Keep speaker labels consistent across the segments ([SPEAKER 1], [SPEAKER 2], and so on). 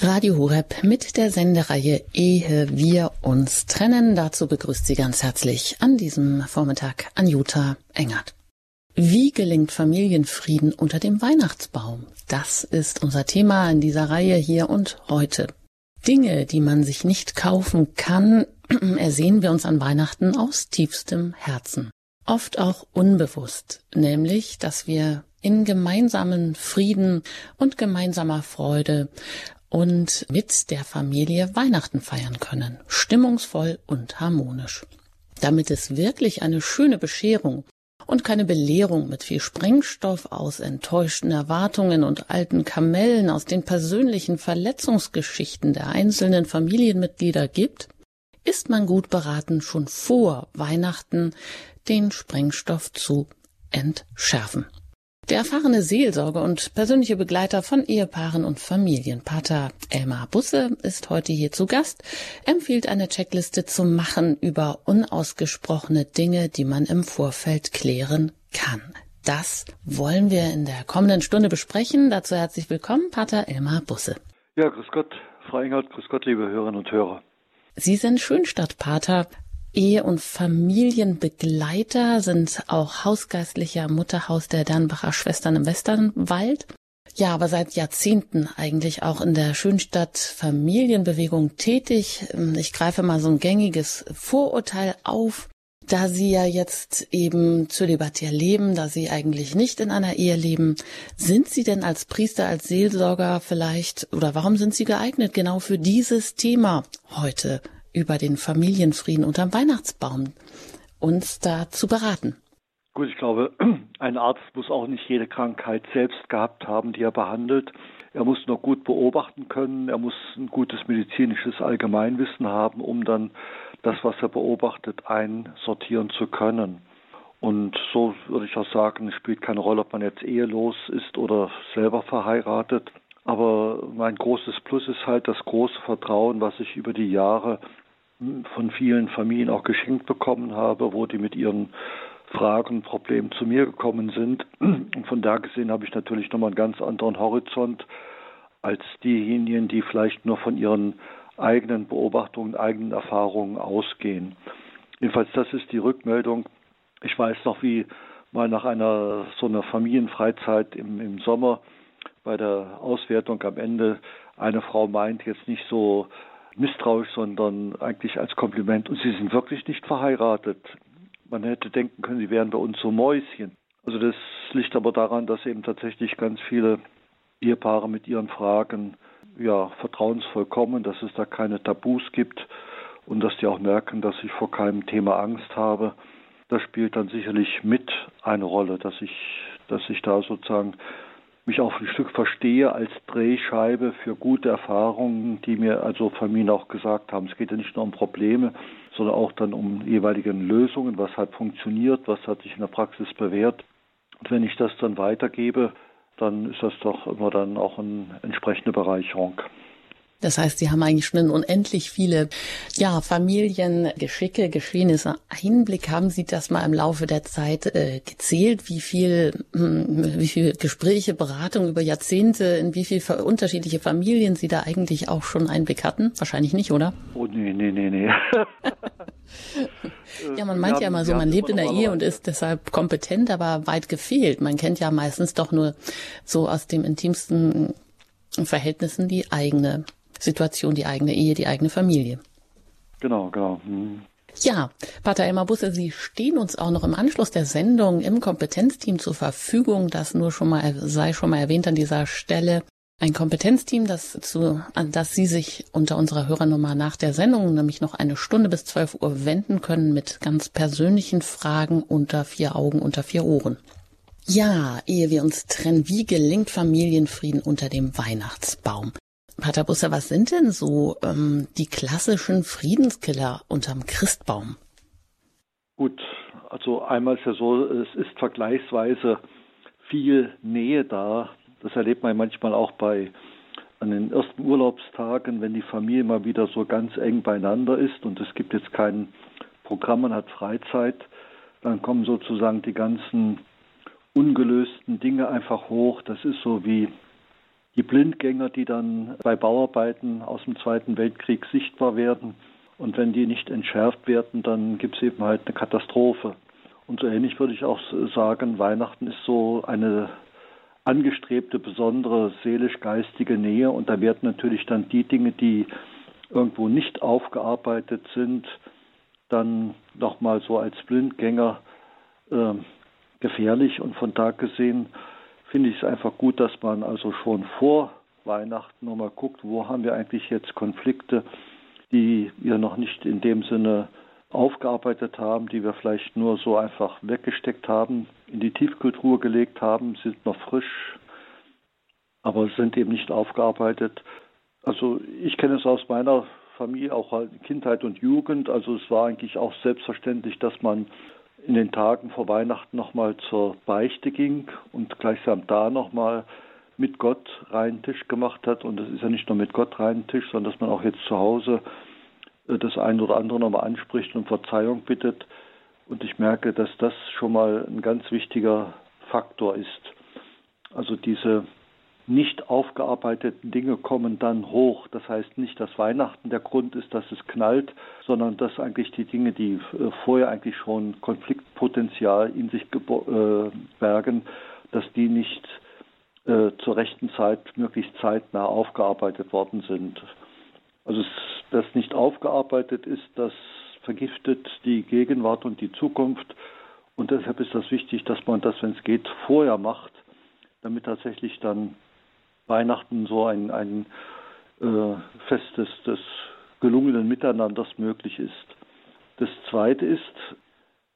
[SPEAKER 1] Radio Horeb mit der Sendereihe Ehe wir uns trennen. Dazu begrüßt sie ganz herzlich an diesem Vormittag Anjuta Engert. Wie gelingt Familienfrieden unter dem Weihnachtsbaum? Das ist unser Thema in dieser Reihe hier und heute. Dinge, die man sich nicht kaufen kann, ersehen wir uns an Weihnachten aus tiefstem Herzen. Oft auch unbewusst, nämlich, dass wir in gemeinsamen Frieden und gemeinsamer Freude und mit der Familie Weihnachten feiern können, stimmungsvoll und harmonisch. Damit es wirklich eine schöne Bescherung und keine Belehrung mit viel Sprengstoff aus enttäuschten Erwartungen und alten Kamellen aus den persönlichen Verletzungsgeschichten der einzelnen Familienmitglieder gibt, ist man gut beraten, schon vor Weihnachten den Sprengstoff zu entschärfen. Der erfahrene Seelsorger und persönliche Begleiter von Ehepaaren und Familien, Pater Elmar Busse, ist heute hier zu Gast, empfiehlt eine Checkliste zum Machen über unausgesprochene Dinge, die man im Vorfeld klären kann. Das wollen wir in der kommenden Stunde besprechen. Dazu herzlich willkommen, Pater Elmar Busse.
[SPEAKER 2] Ja, grüß Gott, Frau Engert, grüß Gott, liebe Hörerinnen und Hörer.
[SPEAKER 1] Sie sind Schönstadtpater. Ehe- und Familienbegleiter, sind auch Hausgeistlicher Mutterhaus der Dernbacher Schwestern im Westernwald. Ja, aber seit Jahrzehnten eigentlich auch in der Schönstadt Familienbewegung tätig. Ich greife mal so ein gängiges Vorurteil auf. Da Sie ja jetzt eben zölibatär leben, da Sie eigentlich nicht in einer Ehe leben, sind Sie denn als Priester, als Seelsorger vielleicht, oder warum sind Sie geeignet genau für dieses Thema heute über den Familienfrieden unterm Weihnachtsbaum uns da zu beraten.
[SPEAKER 2] Gut, ich glaube, ein Arzt muss auch nicht jede Krankheit selbst gehabt haben, die er behandelt. Er muss nur gut beobachten können, er muss ein gutes medizinisches Allgemeinwissen haben, um dann das, was er beobachtet, einsortieren zu können. Und so würde ich auch sagen, es spielt keine Rolle, ob man jetzt ehelos ist oder selber verheiratet. Aber mein großes Plus ist halt das große Vertrauen, was ich über die Jahre von vielen Familien auch geschenkt bekommen habe, wo die mit ihren Fragen, Problemen zu mir gekommen sind. Und von da gesehen habe ich natürlich nochmal einen ganz anderen Horizont als diejenigen, die vielleicht nur von ihren eigenen Beobachtungen, eigenen Erfahrungen ausgehen. Jedenfalls, das ist die Rückmeldung. Ich weiß noch, wie mal nach einer so einer Familienfreizeit im, im Sommer bei der Auswertung am Ende eine Frau meint, jetzt nicht so misstrauisch, sondern eigentlich als Kompliment. Und sie sind wirklich nicht verheiratet. Man hätte denken können, sie wären bei uns so Mäuschen. Also das liegt aber daran, dass eben tatsächlich ganz viele Ehepaare mit ihren Fragen ja vertrauensvoll kommen, dass es da keine Tabus gibt und dass die auch merken, dass ich vor keinem Thema Angst habe. Das spielt dann sicherlich mit eine Rolle, dass ich, dass ich da sozusagen mich auch ein Stück verstehe als Drehscheibe für gute Erfahrungen, die mir also Familien auch gesagt haben. Es geht ja nicht nur um Probleme, sondern auch dann um jeweilige Lösungen, was hat funktioniert, was hat sich in der Praxis bewährt. Und wenn ich das dann weitergebe, dann ist das doch immer dann auch eine entsprechende Bereicherung.
[SPEAKER 1] Das heißt, Sie haben eigentlich schon unendlich viele ja, Familiengeschicke, Geschehnisse, Einblick. Haben Sie das mal im Laufe der Zeit äh, gezählt, wie viel, hm, wie viel Gespräche, Beratungen über Jahrzehnte, in wie viele unterschiedliche Familien Sie da eigentlich auch schon Einblick hatten? Wahrscheinlich nicht, oder?
[SPEAKER 2] Oh nee, nee, nee, nee.
[SPEAKER 1] ja, man meint ja immer so, man lebt in der Ehe und ist deshalb kompetent, aber weit gefehlt. Man kennt ja meistens doch nur so aus dem intimsten Verhältnissen die eigene Situation, die eigene Ehe, die eigene Familie.
[SPEAKER 2] Genau, genau. Hm.
[SPEAKER 1] Ja, Pater Elmar Busse, Sie stehen uns auch noch im Anschluss der Sendung im Kompetenzteam zur Verfügung. Das nur schon mal sei schon mal erwähnt an dieser Stelle. Ein Kompetenzteam, das zu, an das Sie sich unter unserer Hörernummer nach der Sendung nämlich noch eine Stunde bis 12 Uhr wenden können mit ganz persönlichen Fragen unter vier Augen, unter vier Ohren. Ja, ehe wir uns trennen, wie gelingt Familienfrieden unter dem Weihnachtsbaum? Pater Busser, was sind denn so ähm, die klassischen Friedenskiller unterm Christbaum?
[SPEAKER 2] Gut, also einmal ist ja so, es ist vergleichsweise viel Nähe da. Das erlebt man manchmal auch bei an den ersten Urlaubstagen, wenn die Familie mal wieder so ganz eng beieinander ist und es gibt jetzt kein Programm, man hat Freizeit, dann kommen sozusagen die ganzen ungelösten Dinge einfach hoch. Das ist so wie die Blindgänger, die dann bei Bauarbeiten aus dem Zweiten Weltkrieg sichtbar werden. Und wenn die nicht entschärft werden, dann gibt es eben halt eine Katastrophe. Und so ähnlich würde ich auch sagen, Weihnachten ist so eine angestrebte besondere seelisch-geistige Nähe. Und da werden natürlich dann die Dinge, die irgendwo nicht aufgearbeitet sind, dann nochmal so als Blindgänger äh, gefährlich. Und von da gesehen finde ich es einfach gut, dass man also schon vor Weihnachten nochmal guckt, wo haben wir eigentlich jetzt Konflikte, die wir noch nicht in dem Sinne aufgearbeitet haben, die wir vielleicht nur so einfach weggesteckt haben, in die Tiefkultur gelegt haben, sind noch frisch, aber sind eben nicht aufgearbeitet. Also ich kenne es aus meiner Familie, auch halt Kindheit und Jugend. Also es war eigentlich auch selbstverständlich, dass man in den Tagen vor Weihnachten nochmal zur Beichte ging und gleichsam da nochmal mit Gott reinen Tisch gemacht hat. Und es ist ja nicht nur mit Gott reinen Tisch, sondern dass man auch jetzt zu Hause äh, das eine oder andere nochmal anspricht und Verzeihung bittet. Und ich merke, dass das schon mal ein ganz wichtiger Faktor ist. Also diese nicht aufgearbeiteten Dinge kommen dann hoch. Das heißt nicht, dass Weihnachten der Grund ist, dass es knallt, sondern dass eigentlich die Dinge, die äh, vorher eigentlich schon Konfliktpotenzial in sich äh, bergen, dass die nicht äh, zur rechten Zeit möglichst zeitnah aufgearbeitet worden sind. Also das nicht aufgearbeitet ist, das vergiftet die Gegenwart und die Zukunft. Und deshalb ist das wichtig, dass man das, wenn es geht, vorher macht, damit tatsächlich dann Weihnachten so ein, ein äh, Fest des, des gelungenen Miteinanders möglich ist. Das Zweite ist,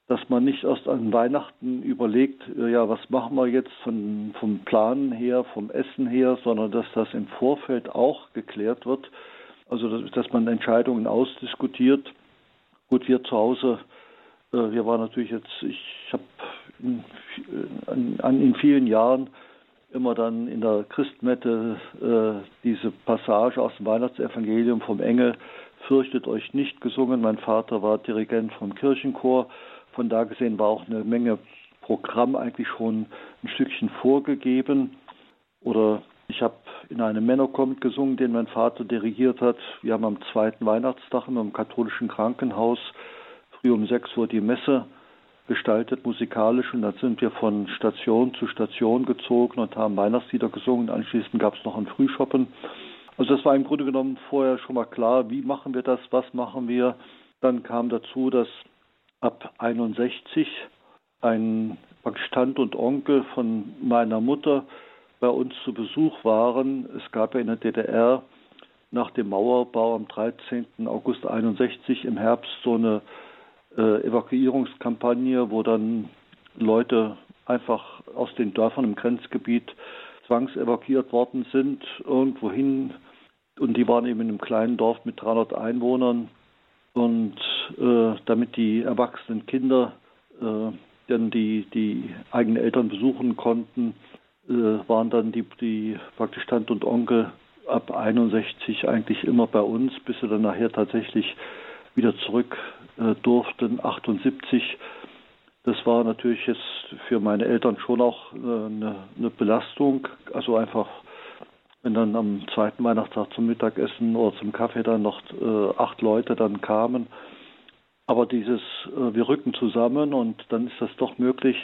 [SPEAKER 2] dass man nicht erst an Weihnachten überlegt, äh, ja, was machen wir jetzt von, vom Planen her, vom Essen her, sondern dass das im Vorfeld auch geklärt wird. Also, dass, dass man Entscheidungen ausdiskutiert. Gut, wir zu Hause, äh, wir waren natürlich jetzt, ich habe in, in, in vielen Jahren immer dann in der Christmette äh, diese Passage aus dem Weihnachtsevangelium vom Engel Fürchtet euch nicht gesungen. Mein Vater war Dirigent vom Kirchenchor. Von da gesehen war auch eine Menge Programm eigentlich schon ein Stückchen vorgegeben. Oder ich habe in einem Männerkommt gesungen, den mein Vater dirigiert hat. Wir haben am zweiten Weihnachtstag im katholischen Krankenhaus früh um sechs Uhr die Messe gestaltet musikalisch und dann sind wir von Station zu Station gezogen und haben Weihnachtslieder gesungen. Anschließend gab es noch ein Frühschoppen. Also das war im Grunde genommen vorher schon mal klar, wie machen wir das, was machen wir. Dann kam dazu, dass ab 61 ein Stand und Onkel von meiner Mutter bei uns zu Besuch waren. Es gab ja in der DDR nach dem Mauerbau am 13. August 61 im Herbst so eine äh, Evakuierungskampagne, wo dann Leute einfach aus den Dörfern im Grenzgebiet zwangsevakuiert worden sind, irgendwohin. Und die waren eben in einem kleinen Dorf mit 300 Einwohnern. Und äh, damit die erwachsenen Kinder äh, dann die, die eigenen Eltern besuchen konnten, äh, waren dann die, die praktisch Tante und Onkel ab 61 eigentlich immer bei uns, bis sie dann nachher tatsächlich wieder zurück durften, 78. Das war natürlich jetzt für meine Eltern schon auch äh, eine, eine Belastung. Also einfach, wenn dann am zweiten Weihnachtstag zum Mittagessen oder zum Kaffee dann noch äh, acht Leute dann kamen. Aber dieses, äh, wir rücken zusammen und dann ist das doch möglich.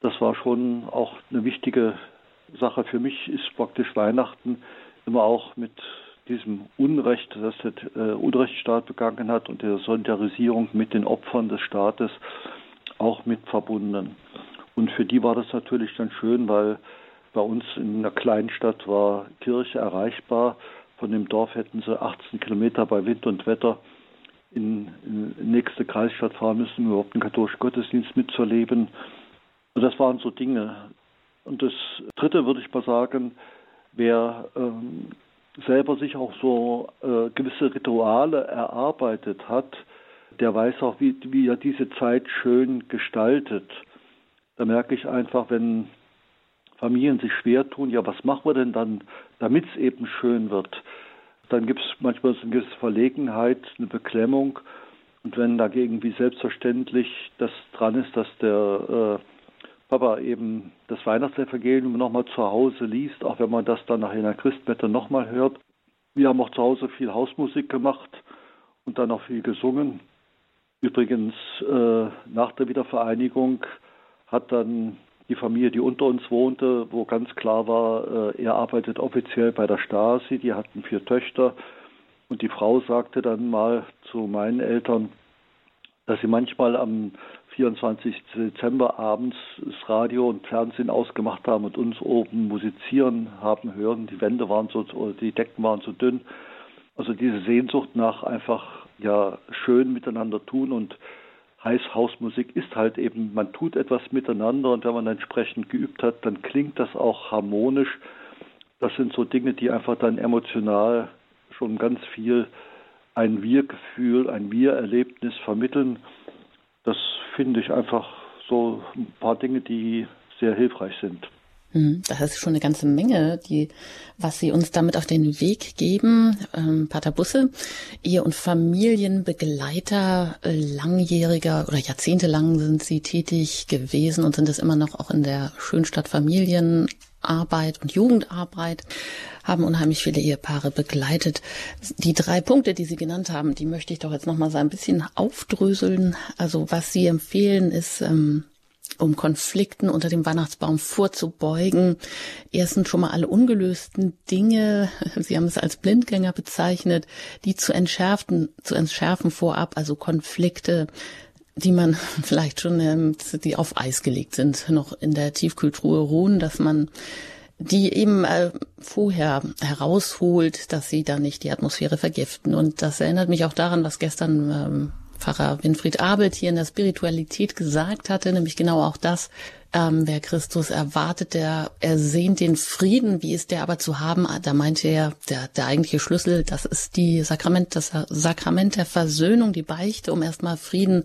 [SPEAKER 2] Das war schon auch eine wichtige Sache. Für mich ist praktisch Weihnachten immer auch mit diesem Unrecht, das der äh, Unrechtsstaat begangen hat und der Solidarisierung mit den Opfern des Staates auch mit verbunden. Und für die war das natürlich dann schön, weil bei uns in einer kleinen Stadt war Kirche erreichbar. Von dem Dorf hätten sie 18 Kilometer bei Wind und Wetter in, in nächste Kreisstadt fahren müssen, um überhaupt einen katholischen Gottesdienst mitzuerleben. Und das waren so Dinge. Und das Dritte würde ich mal sagen, wer ähm, selber sich auch so äh, gewisse Rituale erarbeitet hat, der weiß auch, wie, wie er diese Zeit schön gestaltet. Da merke ich einfach, wenn Familien sich schwer tun, ja, was machen wir denn dann, damit es eben schön wird? Dann gibt es manchmal so eine gewisse Verlegenheit, eine Beklemmung. Und wenn dagegen wie selbstverständlich das dran ist, dass der äh, Papa eben das Weihnachtsevangelium nochmal zu Hause liest, auch wenn man das dann nach einer Christmette nochmal hört. Wir haben auch zu Hause viel Hausmusik gemacht und dann auch viel gesungen. Übrigens, äh, nach der Wiedervereinigung hat dann die Familie, die unter uns wohnte, wo ganz klar war, äh, er arbeitet offiziell bei der Stasi, die hatten vier Töchter. Und die Frau sagte dann mal zu meinen Eltern, dass sie manchmal am 24. Dezember abends das Radio und Fernsehen ausgemacht haben und uns oben musizieren haben hören. Die Wände waren so, die Decken waren so dünn. Also diese Sehnsucht nach einfach ja schön miteinander tun und heiß Hausmusik ist halt eben, man tut etwas miteinander und wenn man entsprechend geübt hat, dann klingt das auch harmonisch. Das sind so Dinge, die einfach dann emotional schon ganz viel ein Wir-Gefühl, ein Wir-Erlebnis vermitteln. Das finde ich einfach so ein paar Dinge, die sehr hilfreich sind.
[SPEAKER 1] Hm, das ist schon eine ganze Menge, die, was Sie uns damit auf den Weg geben. Ähm, Pater Busse, Ihr und Familienbegleiter, äh, langjähriger oder jahrzehntelang sind Sie tätig gewesen und sind es immer noch auch in der Schönstadt Familienarbeit und Jugendarbeit, haben unheimlich viele Ehepaare begleitet. Die drei Punkte, die Sie genannt haben, die möchte ich doch jetzt nochmal so ein bisschen aufdröseln. Also was Sie empfehlen ist, ähm, um Konflikten unter dem Weihnachtsbaum vorzubeugen. Erstens schon mal alle ungelösten Dinge, Sie haben es als Blindgänger bezeichnet, die zu entschärfen, zu entschärfen vorab, also Konflikte, die man vielleicht schon, ähm, die auf Eis gelegt sind, noch in der Tiefkühltruhe ruhen, dass man die eben äh, vorher herausholt, dass sie da nicht die Atmosphäre vergiften. Und das erinnert mich auch daran, was gestern ähm, Pfarrer Winfried Abelt hier in der Spiritualität gesagt hatte, nämlich genau auch das, ähm, wer Christus erwartet, der ersehnt den Frieden, wie ist der aber zu haben? Da meinte er, der, der eigentliche Schlüssel, das ist die Sakrament, das Sakrament der Versöhnung, die Beichte, um erstmal Frieden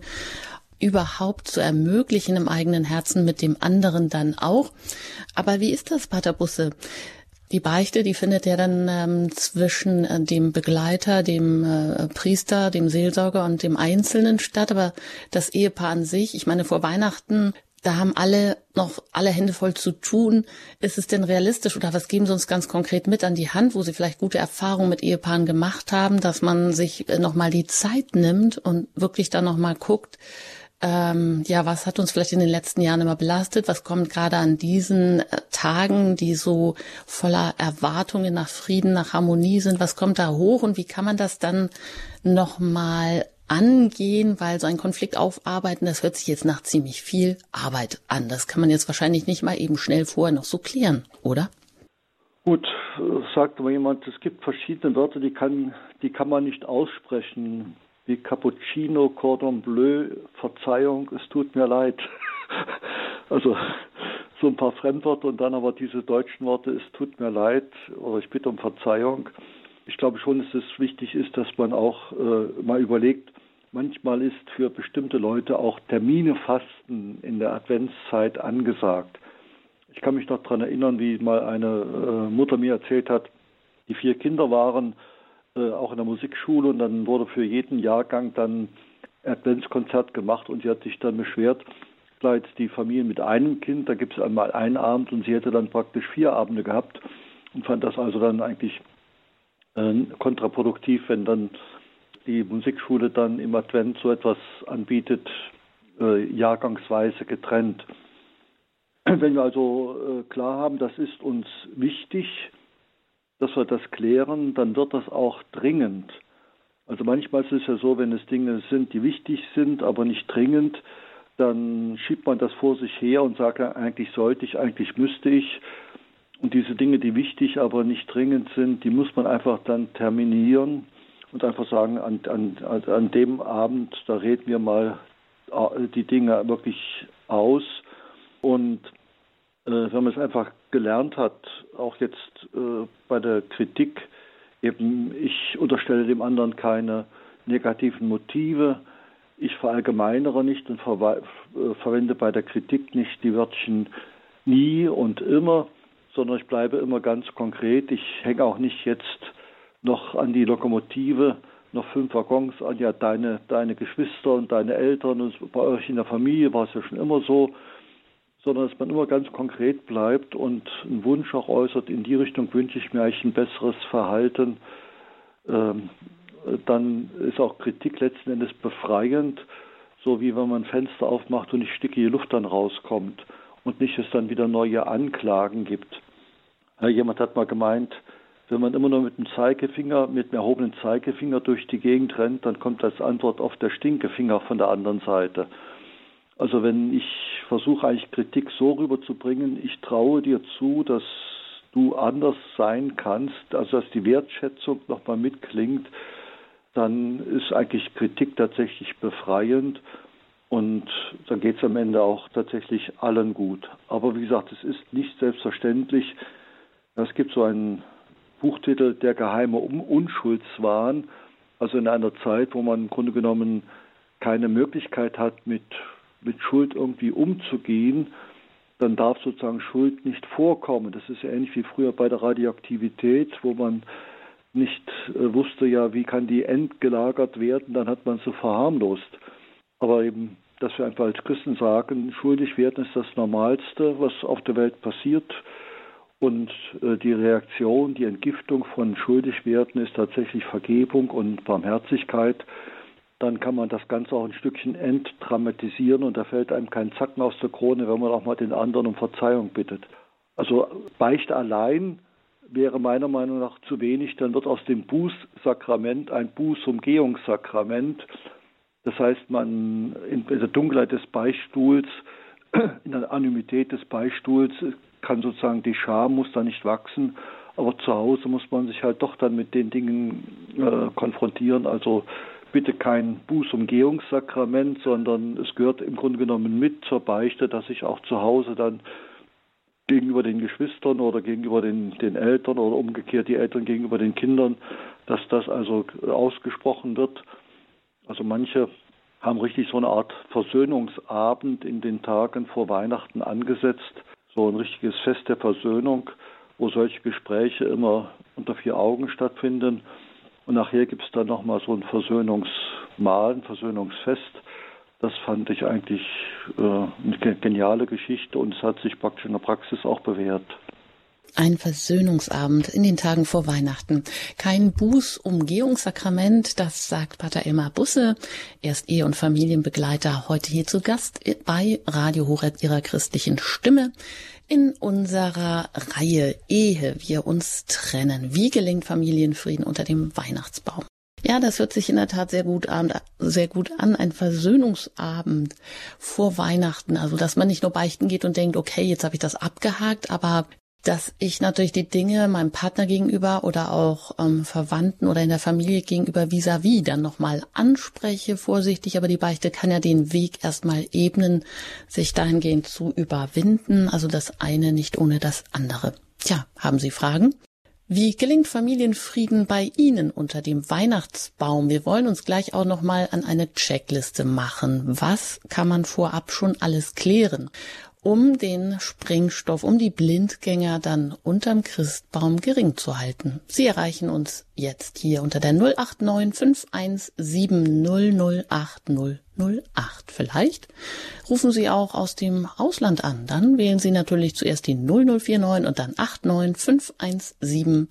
[SPEAKER 1] überhaupt zu ermöglichen im eigenen Herzen mit dem anderen dann auch. Aber wie ist das, Pater Busse? Die Beichte, die findet ja dann ähm, zwischen äh, dem Begleiter, dem äh, Priester, dem Seelsorger und dem Einzelnen statt. Aber das Ehepaar an sich, ich meine, vor Weihnachten, da haben alle noch alle Hände voll zu tun. Ist es denn realistisch oder was geben Sie uns ganz konkret mit an die Hand, wo Sie vielleicht gute Erfahrungen mit Ehepaaren gemacht haben, dass man sich äh, nochmal die Zeit nimmt und wirklich dann nochmal guckt, ähm, ja, was hat uns vielleicht in den letzten Jahren immer belastet? Was kommt gerade an diesen äh, Tagen, die so voller Erwartungen nach Frieden, nach Harmonie sind? Was kommt da hoch und wie kann man das dann nochmal angehen? Weil so ein Konflikt aufarbeiten, das hört sich jetzt nach ziemlich viel Arbeit an. Das kann man jetzt wahrscheinlich nicht mal eben schnell vorher noch so klären, oder?
[SPEAKER 2] Gut, sagt mal jemand, es gibt verschiedene Wörter, die kann, die kann man nicht aussprechen wie Cappuccino, Cordon Bleu, Verzeihung, es tut mir leid. also so ein paar Fremdworte und dann aber diese deutschen Worte, es tut mir leid oder ich bitte um Verzeihung. Ich glaube schon, dass es wichtig ist, dass man auch äh, mal überlegt, manchmal ist für bestimmte Leute auch Termine fasten in der Adventszeit angesagt. Ich kann mich noch daran erinnern, wie mal eine äh, Mutter mir erzählt hat, die vier Kinder waren auch in der Musikschule und dann wurde für jeden Jahrgang dann Adventskonzert gemacht und sie hat sich dann beschwert, klar die Familie mit einem Kind, da gibt es einmal einen Abend und sie hätte dann praktisch vier Abende gehabt und fand das also dann eigentlich äh, kontraproduktiv, wenn dann die Musikschule dann im Advent so etwas anbietet, äh, jahrgangsweise getrennt. Wenn wir also äh, klar haben, das ist uns wichtig, dass wir das klären, dann wird das auch dringend. Also manchmal ist es ja so, wenn es Dinge sind, die wichtig sind, aber nicht dringend, dann schiebt man das vor sich her und sagt, eigentlich sollte ich, eigentlich müsste ich. Und diese Dinge, die wichtig, aber nicht dringend sind, die muss man einfach dann terminieren und einfach sagen, an, an, an dem Abend, da reden wir mal äh, die Dinge wirklich aus. Und äh, wenn man es einfach gelernt hat, auch jetzt äh, bei der Kritik, eben ich unterstelle dem anderen keine negativen Motive, ich verallgemeinere nicht und ver äh, verwende bei der Kritik nicht die Wörtchen nie und immer, sondern ich bleibe immer ganz konkret. Ich hänge auch nicht jetzt noch an die Lokomotive, noch fünf Waggons an, ja, deine, deine Geschwister und deine Eltern und bei euch in der Familie war es ja schon immer so sondern dass man immer ganz konkret bleibt und einen Wunsch auch äußert, in die Richtung wünsche ich mir eigentlich ein besseres Verhalten. Ähm, dann ist auch Kritik letzten Endes befreiend, so wie wenn man Fenster aufmacht und die stickige Luft dann rauskommt und nicht es dann wieder neue Anklagen gibt. Ja, jemand hat mal gemeint, wenn man immer nur mit dem Zeigefinger, mit dem erhobenen Zeigefinger durch die Gegend rennt, dann kommt als Antwort oft der Stinkefinger von der anderen Seite. Also wenn ich versuche eigentlich Kritik so rüberzubringen, ich traue dir zu, dass du anders sein kannst, also dass die Wertschätzung nochmal mitklingt, dann ist eigentlich Kritik tatsächlich befreiend und dann geht es am Ende auch tatsächlich allen gut. Aber wie gesagt, es ist nicht selbstverständlich. Es gibt so einen Buchtitel Der geheime Unschuldswahn, also in einer Zeit, wo man im Grunde genommen keine Möglichkeit hat, mit mit Schuld irgendwie umzugehen, dann darf sozusagen Schuld nicht vorkommen. Das ist ähnlich wie früher bei der Radioaktivität, wo man nicht äh, wusste, ja, wie kann die entgelagert werden, dann hat man sie verharmlost. Aber eben, dass wir einfach als Christen sagen, schuldig werden ist das Normalste, was auf der Welt passiert. Und äh, die Reaktion, die Entgiftung von Schuldigwerden ist tatsächlich Vergebung und Barmherzigkeit dann kann man das Ganze auch ein Stückchen entdramatisieren und da fällt einem kein Zacken aus der Krone, wenn man auch mal den anderen um Verzeihung bittet. Also Beichte allein wäre meiner Meinung nach zu wenig, dann wird aus dem Bußsakrament ein Bußumgehungssakrament. Das heißt, man in der Dunkelheit des Beistuhls, in der Anonymität des Beistuhls kann sozusagen die Scham muss da nicht wachsen, aber zu Hause muss man sich halt doch dann mit den Dingen äh, konfrontieren. Also bitte kein Bußumgehungssakrament, sondern es gehört im Grunde genommen mit zur Beichte, dass ich auch zu Hause dann gegenüber den Geschwistern oder gegenüber den, den Eltern oder umgekehrt die Eltern gegenüber den Kindern, dass das also ausgesprochen wird. Also manche haben richtig so eine Art Versöhnungsabend in den Tagen vor Weihnachten angesetzt, so ein richtiges Fest der Versöhnung, wo solche Gespräche immer unter vier Augen stattfinden. Und nachher gibt es dann nochmal so ein Versöhnungsmahl, ein Versöhnungsfest. Das fand ich eigentlich äh, eine geniale Geschichte und es hat sich praktisch in der Praxis auch bewährt.
[SPEAKER 1] Ein Versöhnungsabend in den Tagen vor Weihnachten. Kein Bußumgehungssakrament, das sagt Pater Elmar Busse. Er ist Ehe- und Familienbegleiter, heute hier zu Gast bei Radio Horeb ihrer christlichen Stimme in unserer Reihe Ehe wir uns trennen. Wie gelingt Familienfrieden unter dem Weihnachtsbaum? Ja, das hört sich in der Tat sehr gut an, sehr gut an. Ein Versöhnungsabend vor Weihnachten. Also, dass man nicht nur beichten geht und denkt, okay, jetzt habe ich das abgehakt, aber dass ich natürlich die Dinge meinem Partner gegenüber oder auch ähm, Verwandten oder in der Familie gegenüber vis-à-vis -vis dann nochmal anspreche, vorsichtig, aber die Beichte kann ja den Weg erstmal ebnen, sich dahingehend zu überwinden, also das eine nicht ohne das andere. Tja, haben Sie Fragen? Wie gelingt Familienfrieden bei Ihnen unter dem Weihnachtsbaum? Wir wollen uns gleich auch nochmal an eine Checkliste machen. Was kann man vorab schon alles klären? Um den Sprengstoff, um die Blindgänger dann unterm Christbaum gering zu halten. Sie erreichen uns jetzt hier unter der 089 517 008 Vielleicht rufen Sie auch aus dem Ausland an. Dann wählen Sie natürlich zuerst die 0049 und dann 89 517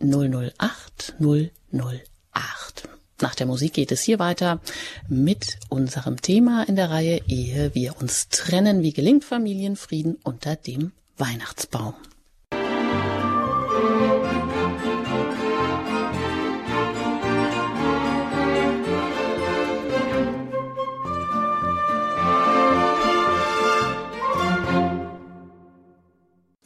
[SPEAKER 1] 008 008. Nach der Musik geht es hier weiter mit unserem Thema in der Reihe Ehe wir uns trennen. Wie gelingt Familienfrieden unter dem Weihnachtsbaum?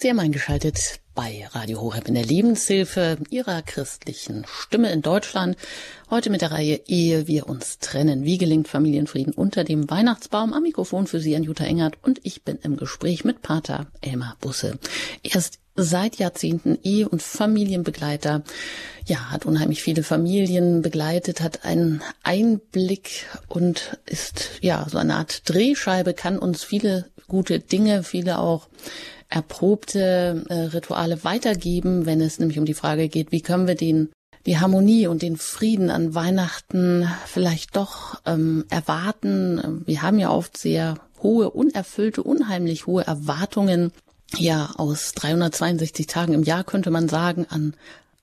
[SPEAKER 1] Sie haben eingeschaltet bei Radio Horeb in der Lebenshilfe Ihrer christlichen Stimme in Deutschland. Heute mit der Reihe Ehe wir uns trennen. Wie gelingt Familienfrieden unter dem Weihnachtsbaum? Am Mikrofon für Sie an Jutta Engert und ich bin im Gespräch mit Pater Elmar Busse. Er ist seit Jahrzehnten Ehe- und Familienbegleiter. Ja, hat unheimlich viele Familien begleitet, hat einen Einblick und ist ja so eine Art Drehscheibe, kann uns viele gute Dinge, viele auch erprobte äh, Rituale weitergeben, wenn es nämlich um die Frage geht, wie können wir den die Harmonie und den Frieden an Weihnachten vielleicht doch ähm, erwarten. Wir haben ja oft sehr hohe, unerfüllte, unheimlich hohe Erwartungen, ja, aus 362 Tagen im Jahr könnte man sagen, an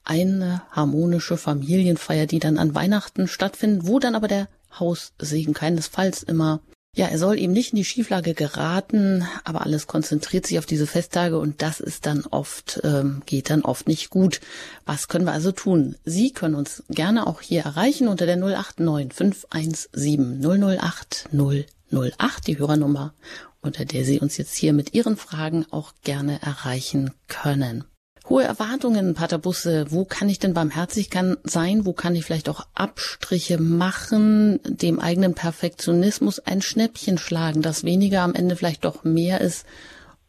[SPEAKER 1] eine harmonische Familienfeier, die dann an Weihnachten stattfindet, wo dann aber der Haussegen keinesfalls immer ja, er soll ihm nicht in die Schieflage geraten, aber alles konzentriert sich auf diese Festtage und das ist dann oft, ähm, geht dann oft nicht gut. Was können wir also tun? Sie können uns gerne auch hier erreichen unter der 089 517 008 008, die Hörernummer, unter der Sie uns jetzt hier mit Ihren Fragen auch gerne erreichen können. Hohe Erwartungen, Pater Busse. Wo kann ich denn barmherzig sein? Wo kann ich vielleicht auch Abstriche machen, dem eigenen Perfektionismus ein Schnäppchen schlagen, dass weniger am Ende vielleicht doch mehr ist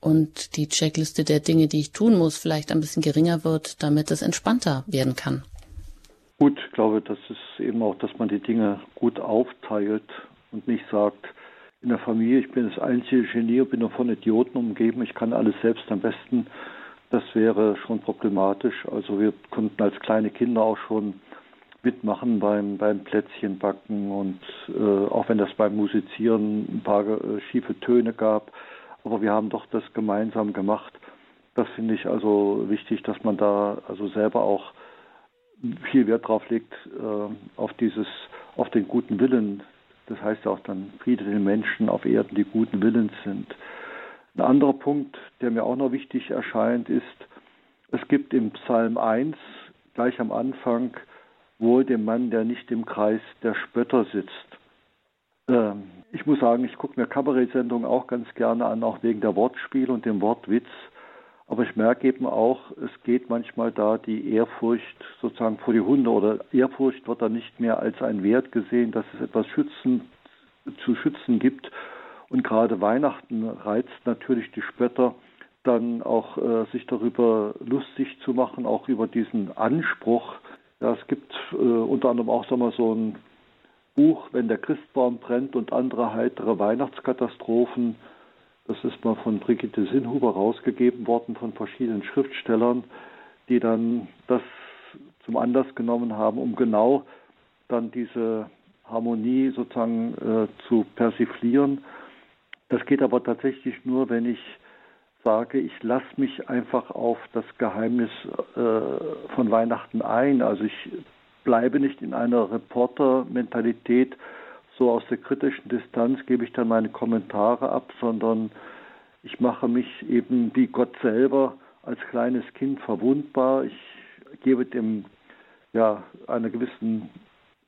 [SPEAKER 1] und die Checkliste der Dinge, die ich tun muss, vielleicht ein bisschen geringer wird, damit es entspannter werden kann?
[SPEAKER 2] Gut, ich glaube, das ist eben auch, dass man die Dinge gut aufteilt und nicht sagt, in der Familie, ich bin das einzige Genie, bin nur von Idioten umgeben, ich kann alles selbst am besten das wäre schon problematisch. Also wir konnten als kleine Kinder auch schon mitmachen beim, beim Plätzchenbacken und äh, auch wenn das beim Musizieren ein paar äh, schiefe Töne gab, aber wir haben doch das gemeinsam gemacht. Das finde ich also wichtig, dass man da also selber auch viel Wert drauf legt, äh, auf dieses, auf den guten Willen. Das heißt ja auch dann Friede den Menschen auf Erden, die guten Willens sind. Ein anderer Punkt, der mir auch noch wichtig erscheint, ist, es gibt im Psalm 1 gleich am Anfang wohl dem Mann, der nicht im Kreis der Spötter sitzt. Ähm, ich muss sagen, ich gucke mir Kabarettsendungen auch ganz gerne an, auch wegen der Wortspiele und dem Wortwitz. Aber ich merke eben auch, es geht manchmal da die Ehrfurcht sozusagen vor die Hunde oder Ehrfurcht wird da nicht mehr als ein Wert gesehen, dass es etwas schützen, zu schützen gibt und gerade Weihnachten reizt natürlich die Spötter dann auch äh, sich darüber lustig zu machen, auch über diesen Anspruch. Ja, es gibt äh, unter anderem auch sagen wir, so ein Buch, wenn der Christbaum brennt und andere heitere Weihnachtskatastrophen. Das ist mal von Brigitte Sinnhuber rausgegeben worden von verschiedenen Schriftstellern, die dann das zum Anlass genommen haben, um genau dann diese Harmonie sozusagen äh, zu persiflieren das geht aber tatsächlich nur, wenn ich sage, ich lasse mich einfach auf das Geheimnis äh, von Weihnachten ein. Also ich bleibe nicht in einer Reporter-Mentalität, so aus der kritischen Distanz gebe ich dann meine Kommentare ab, sondern ich mache mich eben wie Gott selber als kleines Kind verwundbar. Ich gebe dem ja einer gewissen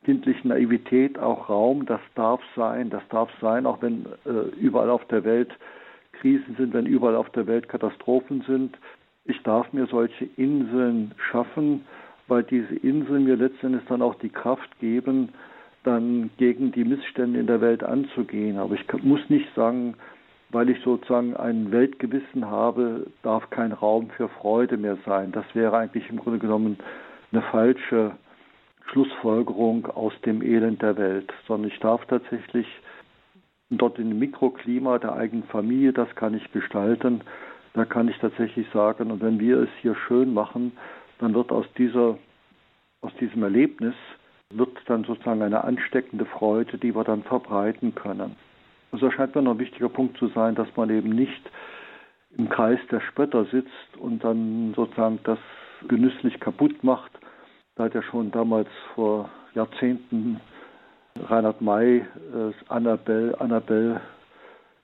[SPEAKER 2] kindlichen Naivität auch Raum. Das darf sein, das darf sein, auch wenn äh, überall auf der Welt Krisen sind, wenn überall auf der Welt Katastrophen sind. Ich darf mir solche Inseln schaffen, weil diese Inseln mir letztendlich dann auch die Kraft geben, dann gegen die Missstände in der Welt anzugehen. Aber ich muss nicht sagen, weil ich sozusagen ein Weltgewissen habe, darf kein Raum für Freude mehr sein. Das wäre eigentlich im Grunde genommen eine falsche Schlussfolgerung aus dem Elend der Welt, sondern ich darf tatsächlich dort in dem Mikroklima der eigenen Familie, das kann ich gestalten, da kann ich tatsächlich sagen, und wenn wir es hier schön machen, dann wird aus dieser, aus diesem Erlebnis wird dann sozusagen eine ansteckende Freude, die wir dann verbreiten können. Also erscheint mir noch ein wichtiger Punkt zu sein, dass man eben nicht im Kreis der Spötter sitzt und dann sozusagen das genüsslich kaputt macht, da ja schon damals vor Jahrzehnten Reinhard May, äh, Annabelle, Annabelle,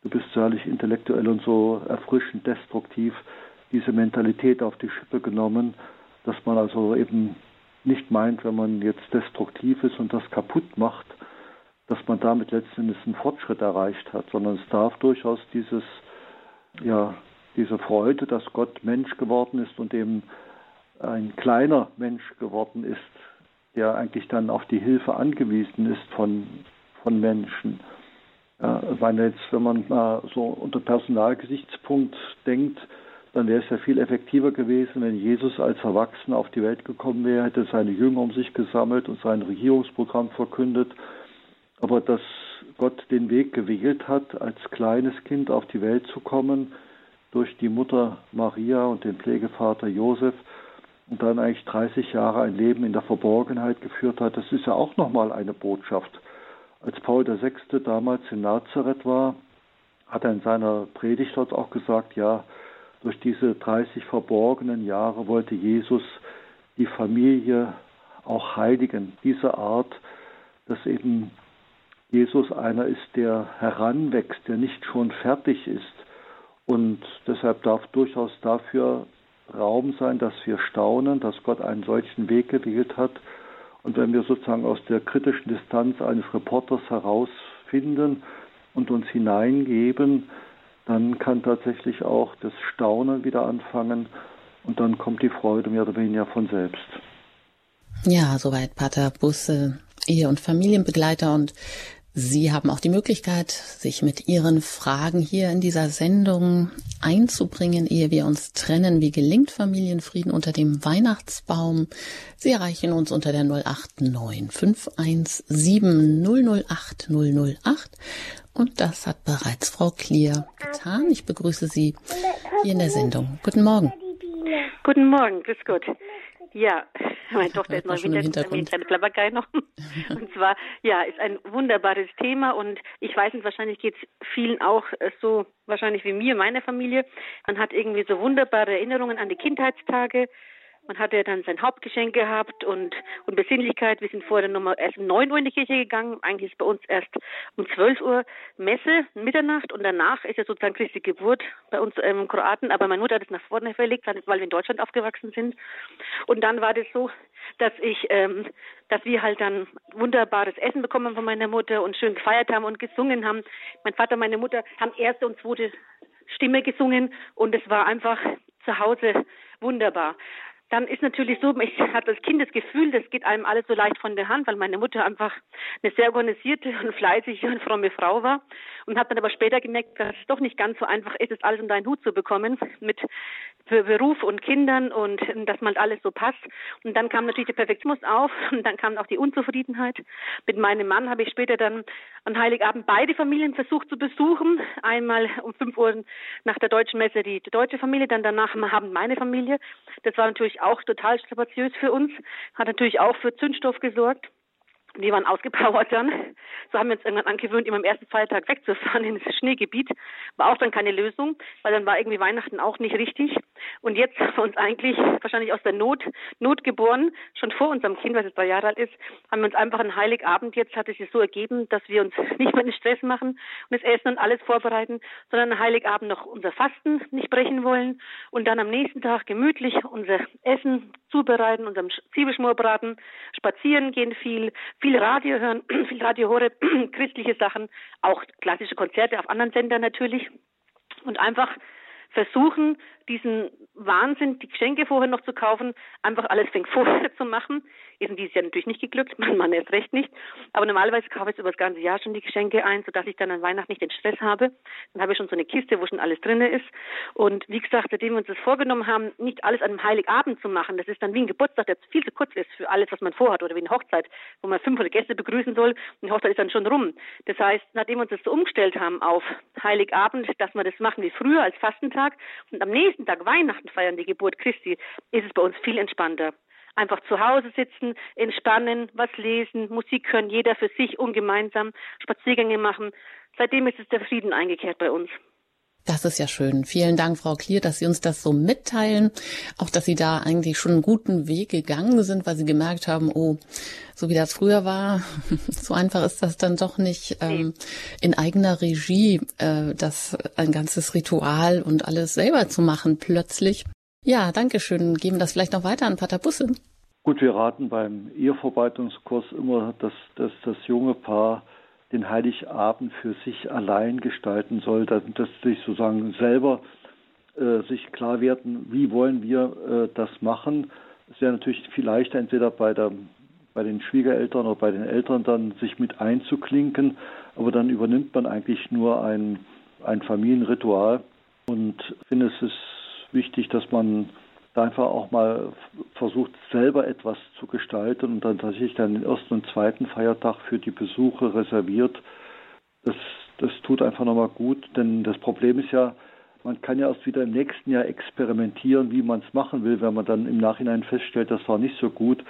[SPEAKER 2] du bist so herrlich intellektuell und so erfrischend destruktiv, diese Mentalität auf die Schippe genommen, dass man also eben nicht meint, wenn man jetzt destruktiv ist und das kaputt macht, dass man damit letztendlich einen Fortschritt erreicht hat, sondern es darf durchaus dieses, ja, diese Freude, dass Gott Mensch geworden ist und eben ein kleiner Mensch geworden ist, der eigentlich dann auf die Hilfe angewiesen ist von, von Menschen. Ja, weil jetzt, wenn man mal so unter Personalgesichtspunkt denkt, dann wäre es ja viel effektiver gewesen, wenn Jesus als Erwachsener auf die Welt gekommen wäre, hätte seine Jünger um sich gesammelt und sein Regierungsprogramm verkündet. Aber dass Gott den Weg gewählt hat, als kleines Kind auf die Welt zu kommen, durch die Mutter Maria und den Pflegevater Josef, und dann eigentlich 30 Jahre ein Leben in der Verborgenheit geführt hat, das ist ja auch nochmal eine Botschaft. Als Paul VI. damals in Nazareth war, hat er in seiner Predigt dort auch gesagt, ja, durch diese 30 verborgenen Jahre wollte Jesus die Familie auch heiligen. Diese Art, dass eben Jesus einer ist, der heranwächst, der nicht schon fertig ist. Und deshalb darf durchaus dafür Raum sein, dass wir staunen, dass Gott einen solchen Weg gewählt hat. Und wenn wir sozusagen aus der kritischen Distanz eines Reporters herausfinden und uns hineingeben, dann kann tatsächlich auch das Staunen wieder anfangen und dann kommt die Freude mehr oder weniger von selbst.
[SPEAKER 1] Ja, soweit Pater Busse, Ehe- und Familienbegleiter und Sie haben auch die Möglichkeit, sich mit Ihren Fragen hier in dieser Sendung einzubringen, ehe wir uns trennen. Wie gelingt Familienfrieden unter dem Weihnachtsbaum? Sie erreichen uns unter der 089 517 008 008. Und das hat bereits Frau Klier getan. Ich begrüße Sie hier in der Sendung. Guten Morgen.
[SPEAKER 3] Guten Morgen, grüß Gott. Ja, meine Tochter ist noch im Hintergrund, kleine noch. Und zwar, ja, ist ein wunderbares Thema und ich weiß nicht, wahrscheinlich geht es vielen auch äh, so, wahrscheinlich wie mir, meine Familie. Man hat irgendwie so wunderbare Erinnerungen an die Kindheitstage man hatte dann sein Hauptgeschenk gehabt und, und Besinnlichkeit. Wir sind vorher nochmal erst um 9 Uhr in die Kirche gegangen. Eigentlich ist bei uns erst um 12 Uhr Messe, Mitternacht und danach ist ja sozusagen Christi Geburt bei uns ähm, Kroaten. Aber meine Mutter hat es nach vorne verlegt, weil wir in Deutschland aufgewachsen sind. Und dann war das so, dass ich, ähm, dass wir halt dann wunderbares Essen bekommen von meiner Mutter und schön gefeiert haben und gesungen haben. Mein Vater und meine Mutter haben erste und zweite Stimme gesungen und es war einfach zu Hause wunderbar dann ist natürlich so, ich habe als Kind das Gefühl, das geht einem alles so leicht von der Hand, weil meine Mutter einfach eine sehr organisierte und fleißige und fromme Frau war. Und habe dann aber später gemerkt, dass es doch nicht ganz so einfach ist, das alles unter einen Hut zu bekommen mit Beruf und Kindern und dass mal alles so passt. Und dann kam natürlich der Perfektionismus auf und dann kam auch die Unzufriedenheit. Mit meinem Mann habe ich später dann an Heiligabend beide Familien versucht zu besuchen. Einmal um fünf Uhr nach der deutschen Messe die deutsche Familie, dann danach am Abend meine Familie. Das war natürlich auch total strapaziös für uns, hat natürlich auch für Zündstoff gesorgt. Die waren ausgepowert dann. So haben wir uns irgendwann angewöhnt, immer am ersten Feiertag wegzufahren in das Schneegebiet. War auch dann keine Lösung, weil dann war irgendwie Weihnachten auch nicht richtig. Und jetzt für uns eigentlich wahrscheinlich aus der Not, Not geboren, schon vor unserem Kind, was jetzt drei Jahre alt ist, haben wir uns einfach einen Heiligabend, jetzt hat es sich so ergeben, dass wir uns nicht mehr den Stress machen und das Essen und alles vorbereiten, sondern einen Heiligabend noch unser Fasten nicht brechen wollen und dann am nächsten Tag gemütlich unser Essen zubereiten, unserem Zwiebelschmorbraten, spazieren gehen viel, viel Radio hören, viel Radio hören, christliche Sachen, auch klassische Konzerte auf anderen Sendern natürlich. Und einfach versuchen, diesen Wahnsinn, die Geschenke vorher noch zu kaufen, einfach alles fängt vorher zu machen. Ist in dieses Jahr natürlich nicht geglückt, mein Mann erst recht nicht. Aber normalerweise kaufe ich über das ganze Jahr schon die Geschenke ein, sodass ich dann an Weihnachten nicht den Stress habe. Dann habe ich schon so eine Kiste, wo schon alles drin ist. Und wie gesagt, seitdem wir uns das vorgenommen haben, nicht alles an einem Heiligabend zu machen, das ist dann wie ein Geburtstag, der viel zu kurz ist für alles, was man vorhat, oder wie eine Hochzeit, wo man 500 Gäste begrüßen soll und die Hochzeit ist dann schon rum. Das heißt, nachdem wir uns das so umgestellt haben auf Heiligabend, dass wir das machen wie früher als Fastentag und am nächsten Tag Weihnachten feiern, die Geburt Christi, ist es bei uns viel entspannter. Einfach zu Hause sitzen, entspannen, was lesen, Musik hören, jeder für sich und gemeinsam Spaziergänge machen. Seitdem ist es der Frieden eingekehrt bei uns.
[SPEAKER 1] Das ist ja schön. Vielen Dank, Frau Klier, dass Sie uns das so mitteilen. Auch, dass Sie da eigentlich schon einen guten Weg gegangen sind, weil Sie gemerkt haben, oh, so wie das früher war, so einfach ist das dann doch nicht ähm, in eigener Regie, äh, das ein ganzes Ritual und alles selber zu machen plötzlich. Ja, danke schön. Geben das vielleicht noch weiter an Pater Busse.
[SPEAKER 2] Gut, wir raten beim Ehevorbereitungskurs immer, dass, dass das junge Paar den Heiligabend für sich allein gestalten soll, dass, dass sich sozusagen selber äh, sich klar werden, wie wollen wir äh, das machen. Es wäre natürlich viel leichter, entweder bei, der, bei den Schwiegereltern oder bei den Eltern dann sich mit einzuklinken, aber dann übernimmt man eigentlich nur ein, ein Familienritual und ich finde es ist wichtig, dass man einfach auch mal versucht, selber etwas zu gestalten und dann tatsächlich dann den ersten und zweiten Feiertag für die Besuche reserviert. Das, das tut einfach nochmal gut, denn das Problem ist ja, man kann ja erst wieder im nächsten Jahr experimentieren, wie man es machen will, wenn man dann im Nachhinein feststellt, das war nicht so gut.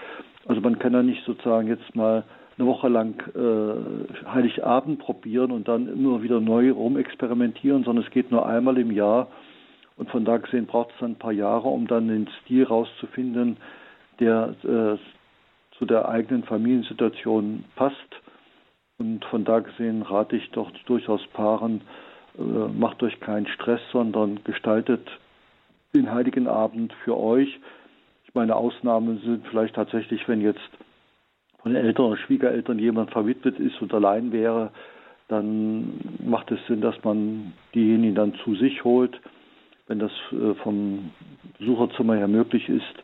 [SPEAKER 2] Also man kann ja nicht sozusagen jetzt mal eine Woche lang äh, Heiligabend probieren und dann immer wieder neu rumexperimentieren, sondern es geht nur einmal im Jahr. Und von da gesehen braucht es dann ein paar Jahre, um dann den Stil rauszufinden, der äh, zu der eigenen Familiensituation passt. Und von da gesehen rate ich doch durchaus Paaren, äh, macht euch keinen Stress, sondern gestaltet den Heiligen Abend für euch. Ich meine, Ausnahmen sind vielleicht tatsächlich, wenn jetzt von den Eltern oder Schwiegereltern jemand verwitwet ist und allein wäre, dann macht es Sinn, dass man diejenigen dann zu sich holt, wenn das äh, vom Besucherzimmer her möglich ist,